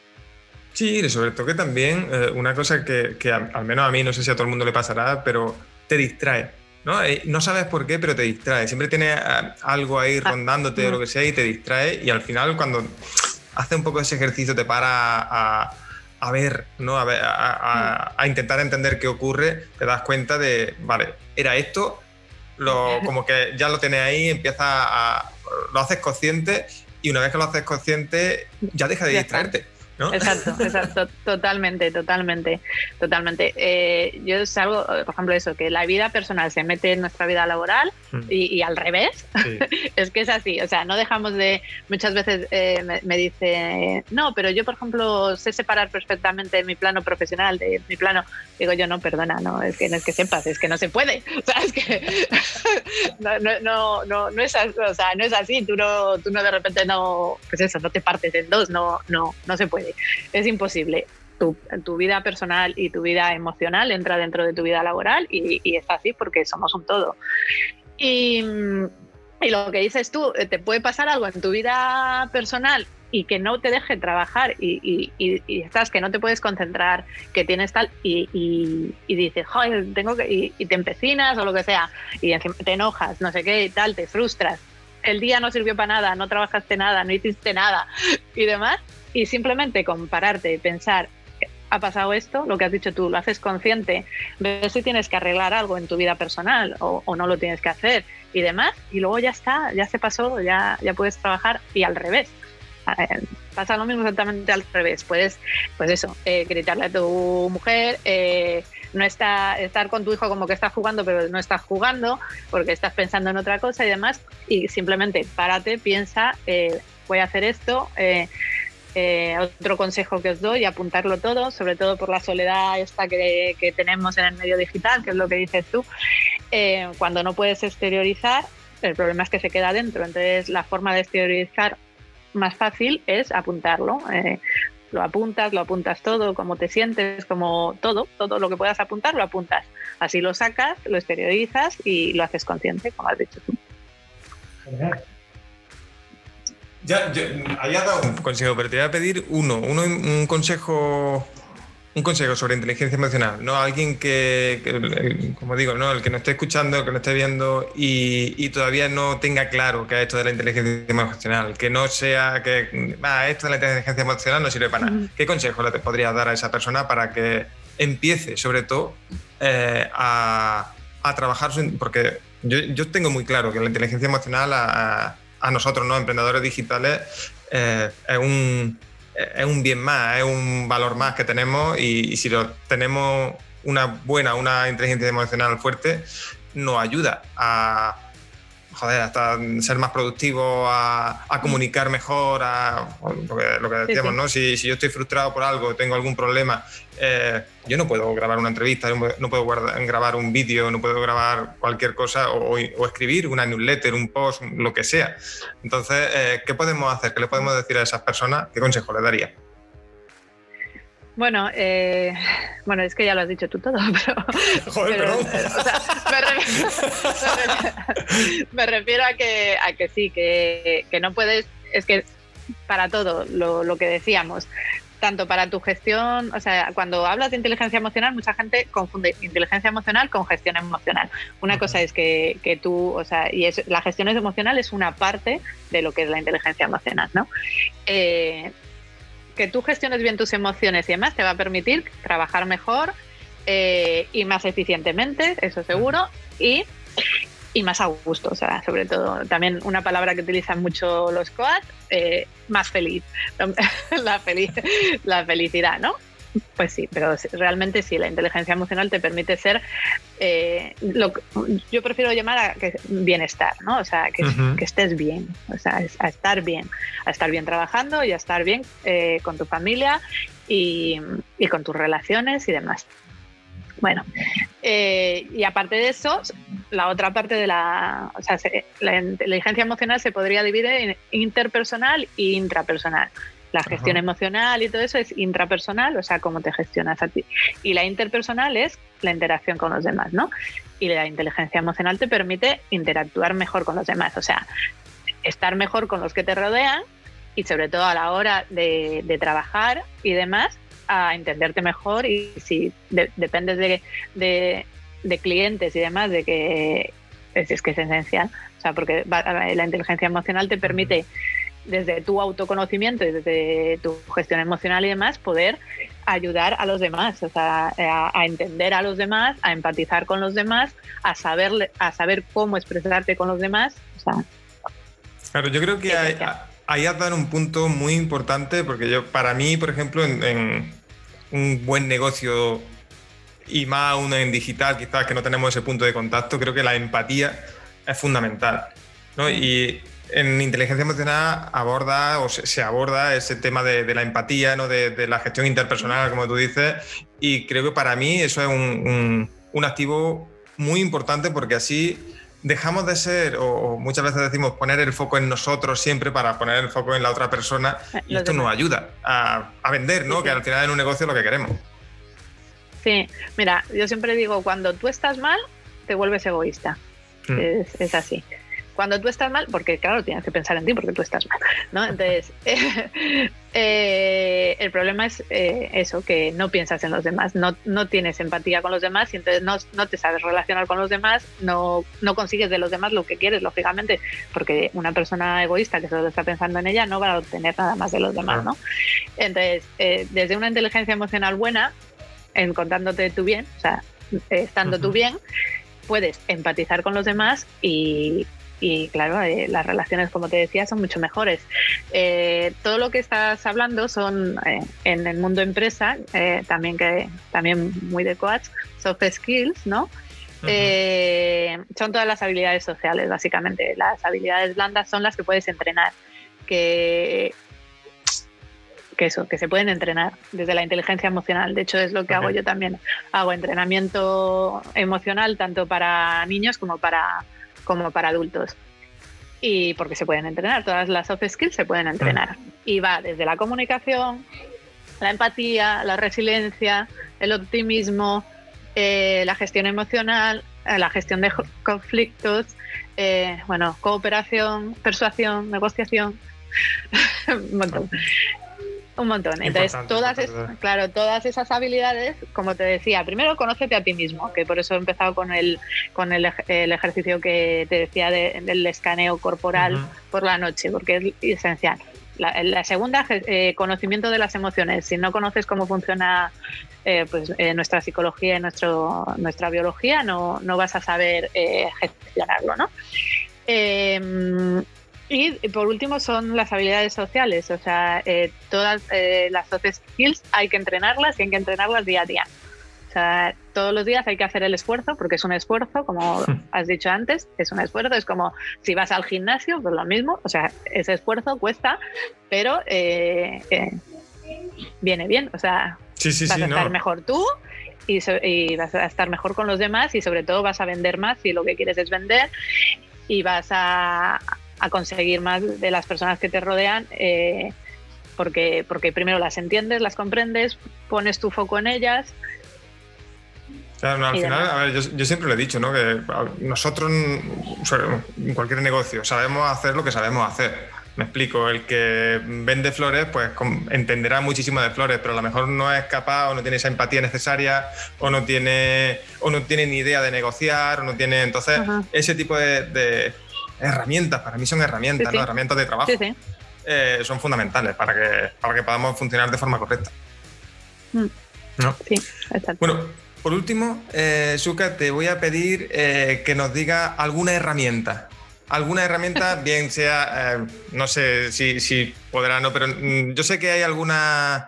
Sí, y sobre todo que también eh, una cosa que, que a- al menos a mí, no sé si a todo el mundo le pasará, pero te distrae. ¿no? Eh, no sabes por qué, pero te distrae. Siempre tienes eh, algo ahí Ah, rondándote o lo que sea y te distrae. Y al final, cuando haces un poco ese ejercicio, te para a, a ver, ¿no? A, ver, a, a- intentar entender qué ocurre, te das cuenta de, vale, era esto, lo, como que ya lo tienes ahí, empieza a. lo haces consciente y una vez que lo haces consciente, ya deja de distraerte. ¿no? Exacto, exacto, totalmente, totalmente, totalmente. Eh, yo es algo, eh, por ejemplo, eso, que la vida personal se mete en nuestra vida laboral y, y al revés, sí. es que es así, o sea, no dejamos de, muchas veces eh, me, me dice, no, pero yo, por ejemplo, sé separar perfectamente mi plano profesional de mi plano, digo yo, no, perdona, no, es que no es que sepas, es que no se puede, o sea, es que no, no, no, no, es, o sea, no es así, tú no, tú no de repente no, pues eso, no te partes en dos, no, no, no se puede, es imposible. Tu, tu vida personal y tu vida emocional entra dentro de tu vida laboral y, y es así porque somos un todo. Y, y lo que dices tú, eh, te puede pasar algo en tu vida personal y que no te deje trabajar y, y- y- y estás que no te puedes concentrar, que tienes tal y, y- y dices, joder, tengo que, y, y te empecinas o lo que sea y encima te enojas, no sé qué y tal, te frustras. El día no sirvió para nada, no trabajaste nada, no hiciste nada y demás. Y simplemente compararte, pensar, ha pasado esto, lo que has dicho tú, lo haces consciente, ves si tienes que arreglar algo en tu vida personal o, no lo tienes que hacer y demás, y luego ya está, ya se pasó, ya, ya puedes trabajar y al revés. Eh, Pasa lo mismo exactamente al revés. Puedes, pues eso, eh, gritarle a tu mujer, eh, no está, estar con tu hijo como que estás jugando, pero no estás jugando porque estás pensando en otra cosa y demás. Y simplemente párate, piensa, voy a hacer esto. Eh, otro consejo que os doy, apuntarlo todo, sobre todo por la soledad esta que, que tenemos en el medio digital, que es lo que dices tú. Eh, cuando no puedes exteriorizar, el problema es que se queda dentro. Entonces, la forma de exteriorizar más fácil es apuntarlo. Eh, lo apuntas, lo apuntas todo, cómo te sientes, como todo, todo lo que puedas apuntar, lo apuntas. Así lo sacas, lo exteriorizas y lo haces consciente, como has dicho tú. Ya, había dado un consejo, pero te voy a pedir uno, uno un consejo un consejo sobre inteligencia emocional, ¿no? Alguien que, como digo, ¿no? El que no esté escuchando, el que no esté viendo y, todavía no tenga claro qué es esto de la inteligencia emocional, que no sea que, ah, esto de la inteligencia emocional no sirve para nada. ¿Qué consejo le podrías dar a esa persona para que empiece, sobre todo, eh, a, trabajar? Porque yo, tengo muy claro que la inteligencia emocional a, nosotros, ¿no? Emprendedores digitales, eh, es un es un bien más, es un valor más que tenemos y, si lo tenemos una buena, una inteligencia emocional fuerte, nos ayuda a, joder, hasta ser más productivo, a, comunicar mejor, a lo que, decíamos, ¿no? Si, yo estoy frustrado por algo, tengo algún problema, eh, yo no puedo grabar una entrevista, no puedo grabar un vídeo, no puedo grabar cualquier cosa o, escribir una newsletter, un post, lo que sea. Entonces, eh, ¿qué podemos hacer? ¿Qué le podemos decir a esas personas? ¿Qué consejo le daría? Bueno, eh, bueno, es que ya lo has dicho tú todo, pero. Joder, me, refiero, a que, a que sí, que, no puedes. Es que para todo, lo, que decíamos, tanto para tu gestión, o sea, cuando hablas de inteligencia emocional, mucha gente confunde inteligencia emocional con gestión emocional. Una cosa es que, que, tú, o sea, y es, la gestión emocional es una parte de lo que es la inteligencia emocional, ¿no? Eh, que tú gestiones bien tus emociones y demás te va a permitir trabajar mejor eh, y más eficientemente, eso seguro, y, y, más a gusto, o sea, sobre todo, también una palabra que utilizan mucho los coats, eh, más feliz, la, feliz, la felicidad, ¿no? Pues sí, pero realmente sí, la inteligencia emocional te permite ser, eh, lo yo prefiero llamar a que bienestar, ¿no? O sea, que, estés bien, o sea, a estar bien, a estar bien trabajando y a estar bien eh, con tu familia y, con tus relaciones y demás. Bueno, eh, y aparte de eso, la otra parte de la, o sea, la inteligencia emocional se podría dividir en interpersonal e intrapersonal. La gestión emocional y todo eso es intrapersonal, o sea, cómo te gestionas a ti. Y la interpersonal es la interacción con los demás, ¿no? Y la inteligencia emocional te permite interactuar mejor con los demás, o sea, estar mejor con los que te rodean y sobre todo a la hora de, trabajar y demás, a entenderte mejor y si dependes de, clientes y demás, de que es, que es esencial, o sea, porque la inteligencia emocional te permite desde tu autoconocimiento y desde tu gestión emocional y demás, poder ayudar a los demás, o sea, a, entender a los demás, a empatizar con los demás, a saber, a saber cómo expresarte con los demás. claro, yo creo que hay, hay a dar un punto muy importante, porque yo, para mí, por ejemplo, en, un buen negocio y más uno en digital, quizás que no tenemos ese punto de contacto, creo que la empatía es fundamental. ¿no? Y en inteligencia emocional aborda o se, aborda ese tema de, la empatía, ¿no? De, la gestión interpersonal, como tú dices, y creo que para mí eso es un, activo muy importante porque así dejamos de ser, o, muchas veces decimos poner el foco en nosotros siempre para poner el foco en la otra persona, eh, y esto nos ayuda a, vender, ¿no? Que al final en un negocio es lo que queremos. Sí, mira, yo siempre digo, cuando tú estás mal, te vuelves egoísta. Mm. es así cuando tú estás mal, porque claro, tienes que pensar en ti porque tú estás mal, ¿no? Entonces, eh, el problema es eh, eso, que no piensas en los demás, no, no tienes empatía con los demás y entonces no, no, te sabes relacionar con los demás, no, no consigues de los demás lo que quieres, lógicamente, porque una persona egoísta que solo está pensando en ella no va a obtener nada más de los demás, ¿no? Entonces, eh, desde una inteligencia emocional buena, en contándote tú bien, o sea, estando tú bien, puedes empatizar con los demás y, y claro, eh, las relaciones, como te decía, son mucho mejores. Eh, todo lo que estás hablando son eh, en el mundo empresa, también que también muy de coach, soft skills, ¿no? son todas las habilidades sociales, básicamente. Las habilidades blandas son las que puedes entrenar, que, que eso, que se pueden entrenar desde la inteligencia emocional. De hecho, es lo que hago yo también. Hago entrenamiento emocional tanto para niños como para como para adultos. Y porque se pueden entrenar, todas las soft skills se pueden entrenar. Y va desde la comunicación, la empatía, la resiliencia, el optimismo, eh, la gestión emocional, eh, la gestión de conflictos, eh, bueno, cooperación, persuasión, negociación, un montón. Un montón. Entonces, todas, claro, todas esas habilidades, como te decía, primero conócete a ti mismo, que por eso he empezado con el, con el, ejercicio que te decía del escaneo corporal por la noche, porque es esencial. La, segunda, eh, conocimiento de las emociones. Si no conoces cómo funciona eh, pues, eh, nuestra psicología y nuestro, nuestra biología, no, no vas a saber gestionarlo, ¿no? Y por último son las habilidades sociales, o sea, todas las soft skills hay que entrenarlas y hay que entrenarlas día a día. O sea, todos los días hay que hacer el esfuerzo, porque es un esfuerzo, como has dicho antes, es un esfuerzo, es como si vas al gimnasio, pues lo mismo, o sea, ese esfuerzo cuesta, pero eh, eh, viene bien, o sea, vas a estar mejor tú y, vas a estar mejor con los demás y sobre todo vas a vender más si lo que quieres es vender y vas a, conseguir más de las personas que te rodean. Eh, porque, porque primero las entiendes, las comprendes, pones tu foco en ellas, Claro, al final, a ver, yo, siempre lo he dicho, ¿no? Que nosotros, en cualquier negocio, sabemos hacer lo que sabemos hacer. Me explico, el que vende flores, pues entenderá muchísimo de flores, pero a lo mejor no es capaz o no tiene esa empatía necesaria o no tiene, o no tiene ni idea de negociar o no tiene. Entonces, ese tipo de, herramientas, para mí son herramientas, ¿no? Herramientas de trabajo. Eh, son fundamentales para que, para que podamos funcionar de forma correcta. Mm. ¿No? Sí. Bueno, por último, eh, te voy a pedir eh, que nos diga alguna herramienta. Alguna herramienta, bien sea, eh, no sé si, si podrá, no, pero mm, yo sé que hay algunas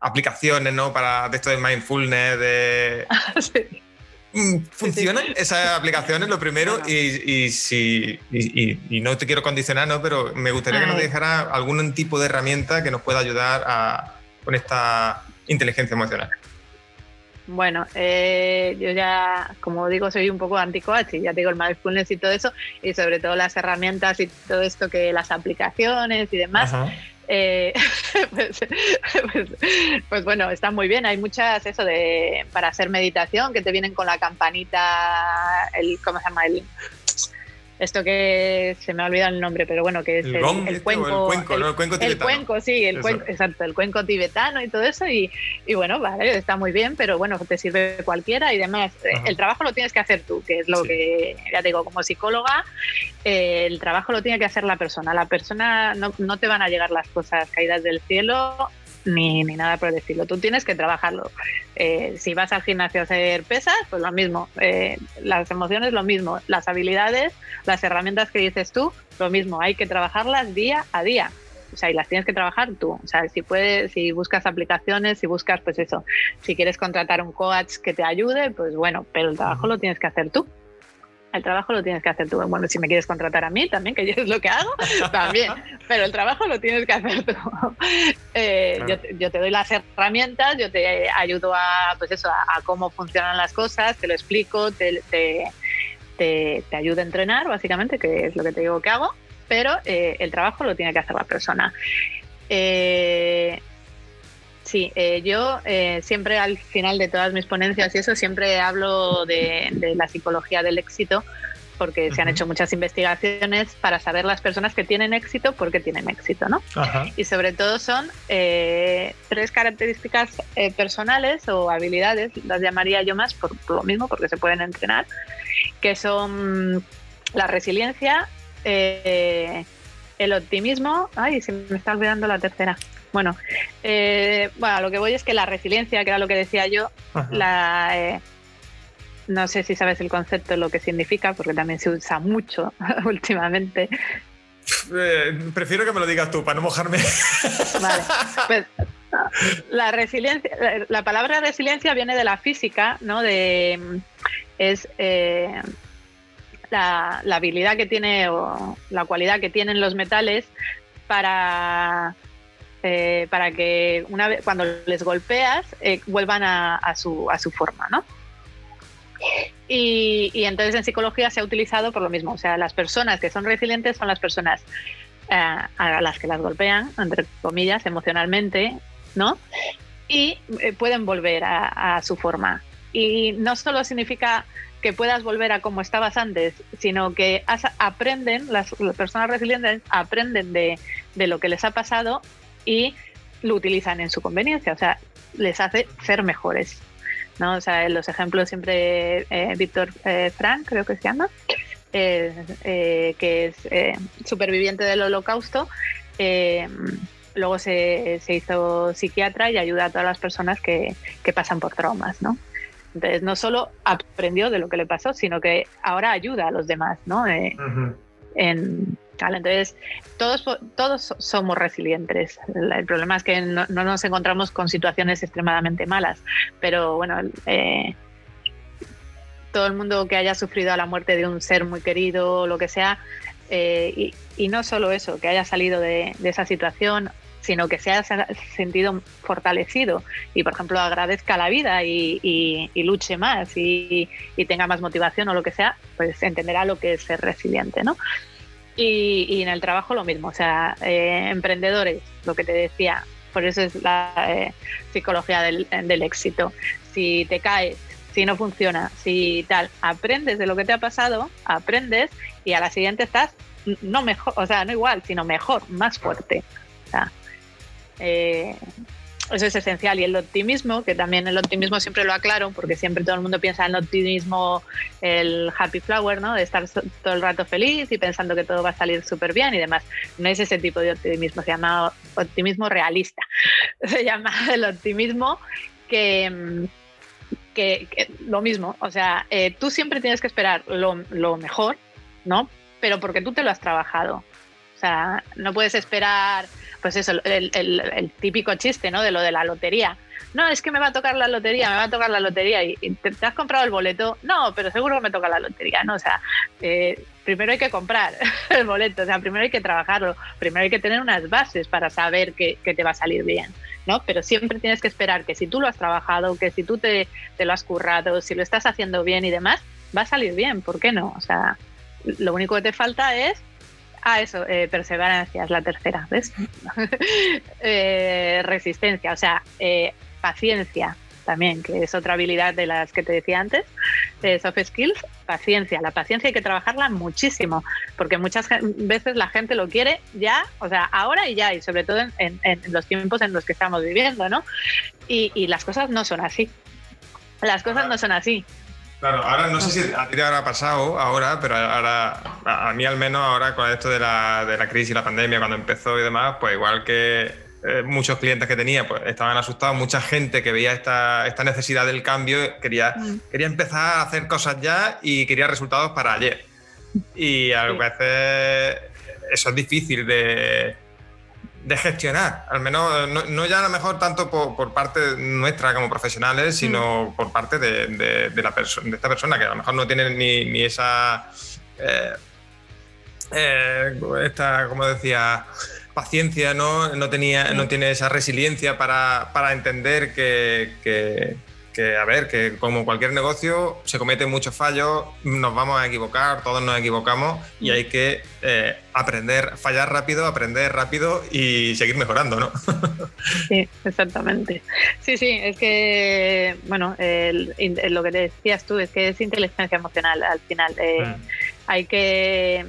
aplicaciones, ¿no? Para de esto de mindfulness, de. Mm, ¿Funcionan esas aplicaciones, lo primero? Y, si, y, no te quiero condicionar, ¿no? Pero me gustaría que nos dejara algún tipo de herramienta que nos pueda ayudar a, con esta inteligencia emocional. Bueno, eh, yo ya, como digo, soy un poco anti-coach y ya digo el mindfulness y todo eso, y sobre todo las herramientas y todo esto que las aplicaciones y demás. Eh, pues, pues, pues, bueno, está muy bien. Hay muchas, eso de para hacer meditación, que te vienen con la campanita, el, ¿cómo se llama? El, esto que se me ha olvidado el nombre, pero bueno, que es el, el, cuenco. El cuenco, el, cuenco tibetano. El cuenco, sí, el cuenco, exacto, el cuenco tibetano y todo eso. Y, y, bueno, vale, está muy bien, pero bueno, te sirve cualquiera y demás. El trabajo lo tienes que hacer tú, que es lo que, ya te digo, como psicóloga, eh, el trabajo lo tiene que hacer la persona. La persona no, no te van a llegar las cosas caídas del cielo ni, ni nada por el estilo. Tú tienes que trabajarlo. Eh, si vas al gimnasio a hacer pesas, pues lo mismo. Eh, las emociones, lo mismo. Las habilidades, las herramientas que dices tú, lo mismo. Hay que trabajarlas día a día. O sea, y las tienes que trabajar tú. O sea, si puedes, si buscas aplicaciones, si buscas, pues eso, si quieres contratar un coach que te ayude, pues bueno, pero el trabajo lo tienes que hacer tú el trabajo lo tienes que hacer tú. Bueno, si me quieres contratar a mí también, que yo es lo que hago, también. Pero el trabajo lo tienes que hacer tú. Eh, yo, te doy las herramientas, yo te ayudo a, pues eso, a, cómo funcionan las cosas, te lo explico, te, te, ayudo a entrenar, básicamente, que es lo que te digo que hago. Pero eh, el trabajo lo tiene que hacer la persona. Eh, Sí, eh, yo eh, siempre al final de todas mis ponencias y eso siempre hablo de, la psicología del éxito porque se han hecho muchas investigaciones para saber las personas que tienen éxito por qué tienen éxito, ¿no? Y sobre todo son eh, tres características personales o habilidades, las llamaría yo más por, lo mismo, porque se pueden entrenar, que son la resiliencia, el optimismo, ay, se me está olvidando la tercera. Bueno, eh, bueno, lo que voy es que la resiliencia, que era lo que decía yo, la, eh, no sé si sabes el concepto, lo que significa, porque también se usa mucho últimamente. Eh, prefiero que me lo digas tú, para no mojarme. Vale, pues la resiliencia, la palabra resiliencia viene de la física, ¿no? De es la, la, habilidad que tiene o la cualidad que tienen los metales para eh, para que una vez cuando les golpeas eh, vuelvan a, su, a su forma, ¿no? Y, entonces en psicología se ha utilizado por lo mismo, o sea, las personas que son resilientes son las personas eh, a las que las golpean, entre comillas, emocionalmente, ¿no? y eh, pueden volver a, su forma. Y no solo significa que puedas volver a como estabas antes, sino que aprenden, las, personas resilientes aprenden de, de, lo que les ha pasado y lo utilizan en su conveniencia, o sea, les hace ser mejores. ¿no? O sea, los ejemplos siempre, eh, Víctor eh, Frank, creo que se llama, que es superviviente del holocausto, luego se, hizo psiquiatra y ayuda a todas las personas que, pasan por traumas, ¿no? Entonces, no solo aprendió de lo que le pasó, sino que ahora ayuda a los demás, ¿no? Entonces, todos, todos somos resilientes. El, problema es que no, nos encontramos con situaciones extremadamente malas, pero bueno, eh, todo el mundo que haya sufrido a la muerte de un ser muy querido o lo que sea, eh, y, no solo eso, que haya salido de, esa situación, sino que se haya sentido fortalecido y, por ejemplo, agradezca la vida y, luche más y, tenga más motivación o lo que sea, pues entenderá lo que es ser resiliente, ¿no? Y, en el trabajo lo mismo, o sea, eh, emprendedores, lo que te decía, por eso es la eh, psicología del, éxito. Si te caes, si no funciona, si tal, aprendes de lo que te ha pasado, aprendes y a la siguiente estás no mejor, o sea, no igual, sino mejor, más fuerte. Eh, eso es esencial. Y el optimismo, que también el optimismo siempre lo aclaro, porque siempre todo el mundo piensa en el optimismo, el happy flower, ¿no? De estar todo el rato feliz y pensando que todo va a salir súper bien y demás. No es ese tipo de optimismo, se llama optimismo realista. Se llama el optimismo que, que, lo mismo, o sea, eh, tú siempre tienes que esperar lo, lo mejor, ¿no? Pero porque tú te lo has trabajado. O sea, no puedes esperar, pues eso, el, típico chiste, ¿no? De lo de la lotería. No, es que me va a tocar la lotería, me va a tocar la lotería. ¿Y te, has comprado el boleto? No, pero seguro que me toca la lotería, ¿no? O sea, eh, primero hay que comprar el boleto, o sea, primero hay que trabajarlo, primero hay que tener unas bases para saber que, te va a salir bien. ¿no? Pero siempre tienes que esperar que si tú lo has trabajado, que si tú te, te, lo has currado, si lo estás haciendo bien y demás, va a salir bien, ¿por qué no? O sea, lo único que te falta es Ah, eso, eh, perseverancia es la tercera, ¿ves? Eh, resistencia, o sea, eh, paciencia también, que es otra habilidad de las que te decía antes, soft skills, paciencia. La paciencia hay que trabajarla muchísimo, porque muchas veces la gente lo quiere ya, o sea, ahora y ya, y sobre todo en, los tiempos en los que estamos viviendo, ¿no? Y, y las cosas no son así. Las cosas no son así. Claro, ahora no sé si a ti te habrá pasado ahora, pero ahora, a mí al menos ahora con esto de la, de la crisis, la pandemia, cuando empezó y demás, pues igual que eh, muchos clientes que tenía pues estaban asustados, mucha gente que veía esta, esta necesidad del cambio quería, mm. quería empezar a hacer cosas ya y quería resultados para ayer. Y a veces eso es difícil de, de gestionar, al menos no, ya a lo mejor tanto por, parte nuestra como profesionales, sino mm. por parte de, de, la de esta persona que a lo mejor no tiene ni, ni esa, eh, eh, esta, como decía, paciencia, ¿no? No, tenía, no tiene esa resiliencia para, para entender que, que, a ver, que como cualquier negocio se cometen muchos fallos, nos vamos a equivocar, todos nos equivocamos y hay que eh, aprender, fallar rápido, aprender rápido y seguir mejorando, ¿no? Sí, exactamente. Sí, sí, es que, bueno, lo que decías tú es que es inteligencia emocional al final. Eh, mm. Hay que,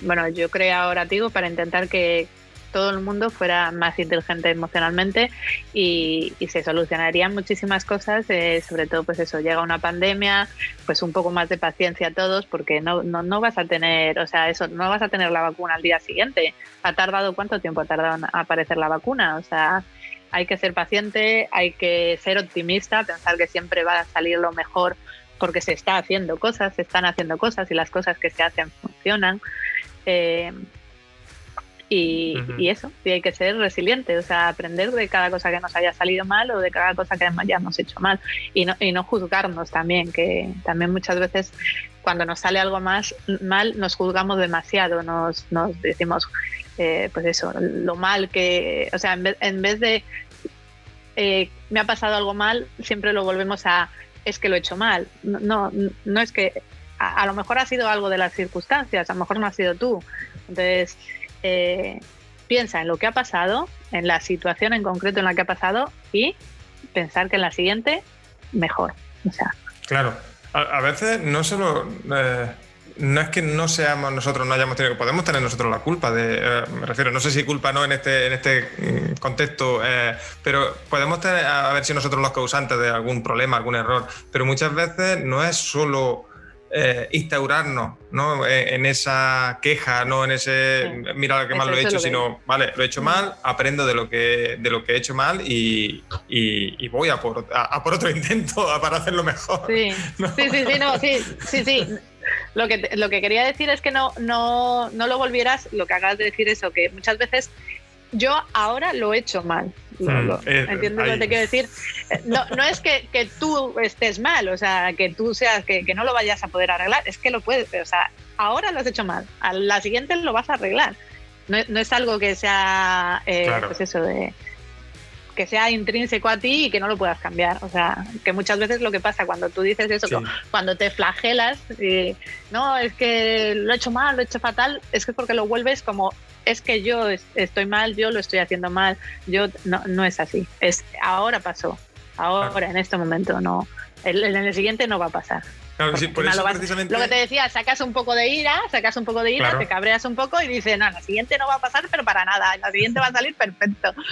bueno, yo creo ahora, digo, para intentar que todo el mundo fuera más inteligente emocionalmente y, se solucionarían muchísimas cosas, eh, sobre todo pues eso, llega una pandemia, pues un poco más de paciencia a todos porque no, no, no, vas a tener, o sea, eso, no vas a tener la vacuna al día siguiente. ¿Ha tardado cuánto tiempo ha tardado en aparecer la vacuna? O sea, hay que ser paciente, hay que ser optimista, pensar que siempre va a salir lo mejor porque se está haciendo cosas, se están haciendo cosas y las cosas que se hacen funcionan. Eh, y, eso, y hay que ser resiliente, o sea, aprender de cada cosa que nos haya salido mal o de cada cosa que hayamos hecho mal y no, y no juzgarnos también, que también muchas veces cuando nos sale algo más mal nos juzgamos demasiado, nos, nos decimos, eh, pues eso, lo mal que, o sea, en vez, de eh, me ha pasado algo mal, siempre lo volvemos a es que lo he hecho mal. No, no, es que a, lo mejor ha sido algo de las circunstancias, a lo mejor no ha sido tú. Entonces, eh, piensa en lo que ha pasado en la situación en concreto en la que ha pasado y pensar que en la siguiente mejor. O sea. Claro, a, veces no solo... Eh, no es que no seamos nosotros, no hayamos tenido, podemos tener nosotros la culpa de, eh, me refiero, no sé si culpa no en este, en este mm, contexto, pero podemos tener, a ver si nosotros los causantes de algún problema, algún error, pero muchas veces no es solo eh, instaurarnos ¿no? Eh, en esa queja, no en ese mira lo que mal lo he hecho, sino vale, lo he hecho mal, aprendo de lo que, de lo que he hecho mal y, y, voy a por, a, por otro intento para hacerlo mejor. Sí, sí, sí, sí, no, sí, sí, sí. Lo que, lo que quería decir es que no, no, no lo volvieras, lo que acabas de decir eso, que muchas veces yo ahora lo he hecho mal. Hmm, eh, ¿Entiendes lo que te quiero decir? Eh, no, no es que, que, tú estés mal, o sea, que tú seas, que, que, no lo vayas a poder arreglar, es que lo puedes, o sea, ahora lo has hecho mal, a la siguiente lo vas a arreglar. No, no es algo que sea, eh, pues eso, de, que sea intrínseco a ti y que no lo puedas cambiar. O sea, que muchas veces lo que pasa cuando tú dices eso, cuando te flagelas, y, no, es que lo he hecho mal, lo he hecho fatal, es que porque lo vuelves como, es que yo estoy mal, yo lo estoy haciendo mal, yo no, no es así. Es ahora pasó, ahora, en este momento, no. en el siguiente no va a pasar lo, que te decía, sacas un poco de ira, sacas un poco de ira, te cabreas un poco y dices, no, la siguiente no va a pasar, pero para nada, la siguiente va a salir perfecto.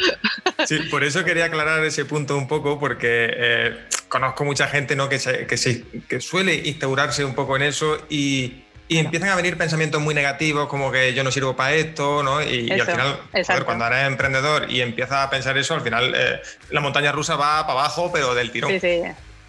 Sí, por eso quería aclarar ese punto un poco, porque eh, conozco mucha gente ¿no? que, que, suele instaurarse un poco en eso y, empiezan a venir pensamientos muy negativos, como que yo no sirvo para esto, ¿no? Y, al final, cuando eres emprendedor y empiezas a pensar eso, al final eh, la montaña rusa va para abajo, pero del tirón. Sí, sí.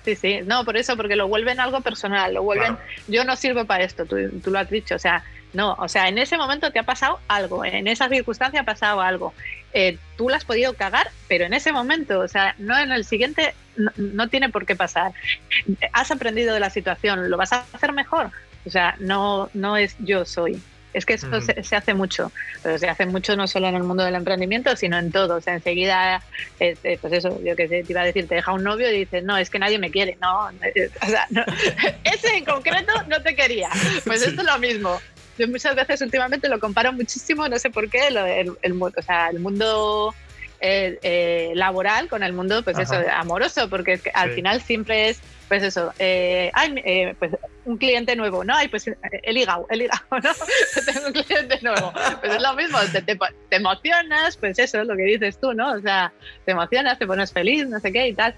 Sí, sí, no, por eso, porque lo vuelven algo personal, lo vuelven, yo no sirvo para esto, tú, lo has dicho, o sea, no, o sea, en ese momento te ha pasado algo, en esa circunstancia ha pasado algo, eh, tú lo has podido cagar, pero en ese momento, o sea, no en el siguiente, no, tiene por qué pasar. Has aprendido de la situación, lo vas a hacer mejor, o sea, no, no es yo soy, es que eso se, hace mucho, pero se hace mucho no solo en el mundo del emprendimiento, sino en todo. O sea, enseguida, este, pues eso, yo que sé, te iba a decir, te deja un novio y dices, no, es que nadie me quiere. No, o sea, ese en concreto no te quería. Pues esto es lo mismo. Yo muchas veces últimamente lo comparo muchísimo, no sé por qué, el, el, o sea, el mundo eh, eh, laboral con el mundo, pues eso, amoroso, porque al final siempre es pues eso, eh, eh, pues un cliente nuevo, ¿no? Ay, pues el hígado, el hígado, ¿no? Tengo un cliente nuevo. Pues es lo mismo, te, emocionas, pues eso es lo que dices tú, ¿no? O sea, te emocionas, te pones feliz, no sé qué y tal.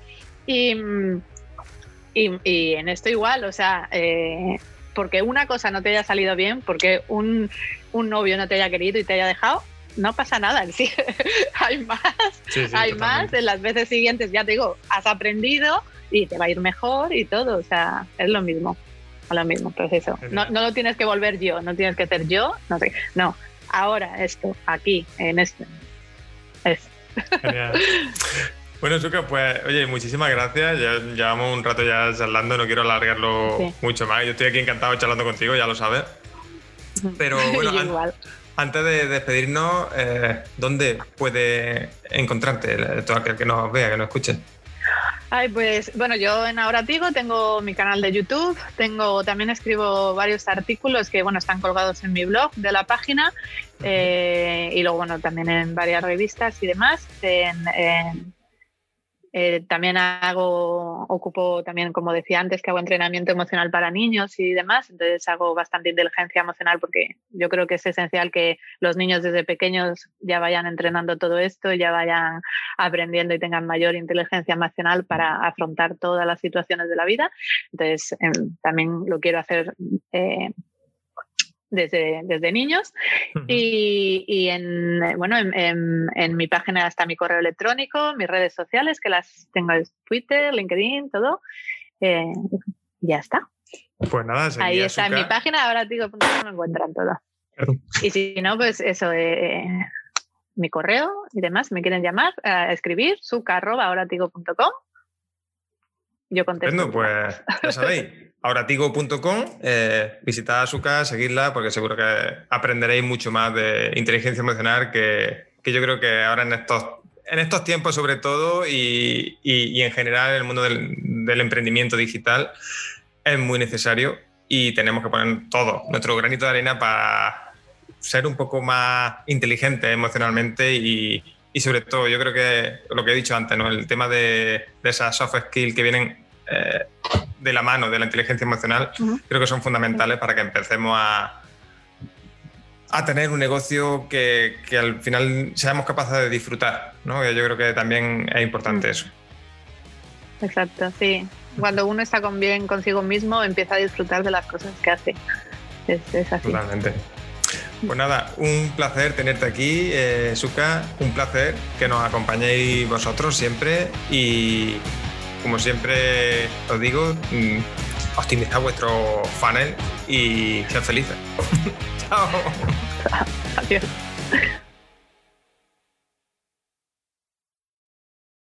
Y, y, en esto igual, o sea, eh, porque una cosa no te haya salido bien, porque un, un novio no te haya querido y te haya dejado, no pasa nada, sí, hay más, hay más, en las veces siguientes, ya te digo, has aprendido, y te va a ir mejor y todo. O sea, es lo mismo, lo mismo proceso. No, no lo tienes que volver yo, no tienes que ser yo, no sé. No, ahora esto, aquí, en este. Es. Genial. Bueno, Suka, pues oye, muchísimas gracias. Ya llevamos un rato ya charlando, no quiero alargarlo mucho más. Yo estoy aquí encantado charlando contigo, ya lo sabes. Pero bueno, antes de despedirnos, eh, ¿dónde puede encontrarte todo aquel que nos vea, que nos escuche? Ay, pues bueno, yo en Ahora Tigo tengo mi canal de YouTube, tengo también escribo varios artículos que bueno están colgados en mi blog de la página eh, y luego bueno también en varias revistas y demás. En, en, eh, también hago, ocupo también, como decía antes, que hago entrenamiento emocional para niños y demás, entonces hago bastante inteligencia emocional porque yo creo que es esencial que los niños desde pequeños ya vayan entrenando todo esto, ya vayan aprendiendo y tengan mayor inteligencia emocional para afrontar todas las situaciones de la vida. Entonces, em, también lo quiero hacer. Eh, desde, desde niños. y, y, en, bueno, en, en, mi página está mi correo electrónico, mis redes sociales, que las tengo en Twitter, LinkedIn, todo. Eh, ya está. Pues nada, ahí está en mi página, ahora digo, me encuentran todo. Y si no, pues eso, eh, mi correo y demás, me quieren llamar, a escribir, suca.ahoratigo.com. Yo contesto. Bueno, pues ya sabéis, auratigo.com, eh, visitad a su casa, seguidla, porque seguro que aprenderéis mucho más de inteligencia emocional que, yo creo que ahora en estos, en estos tiempos sobre todo y, en general en el mundo del, emprendimiento digital es muy necesario y tenemos que poner todo, nuestro granito de arena para ser un poco más inteligentes emocionalmente y, y sobre todo, yo creo que lo que he dicho antes, ¿no? el tema de, de esas soft skills que vienen eh, de la mano de la inteligencia emocional, creo que son fundamentales para que empecemos a, a tener un negocio que, que, al final seamos capaces de disfrutar. ¿no? Yo creo que también es importante eso. Exacto, sí. Cuando uno está con bien consigo mismo, empieza a disfrutar de las cosas que hace. Es, es así. Totalmente. Pues nada, un placer tenerte aquí, eh, Suka, un placer que nos acompañéis vosotros siempre y como siempre os digo, mm, optimizad vuestro funnel y sean felices. Chao. Adiós.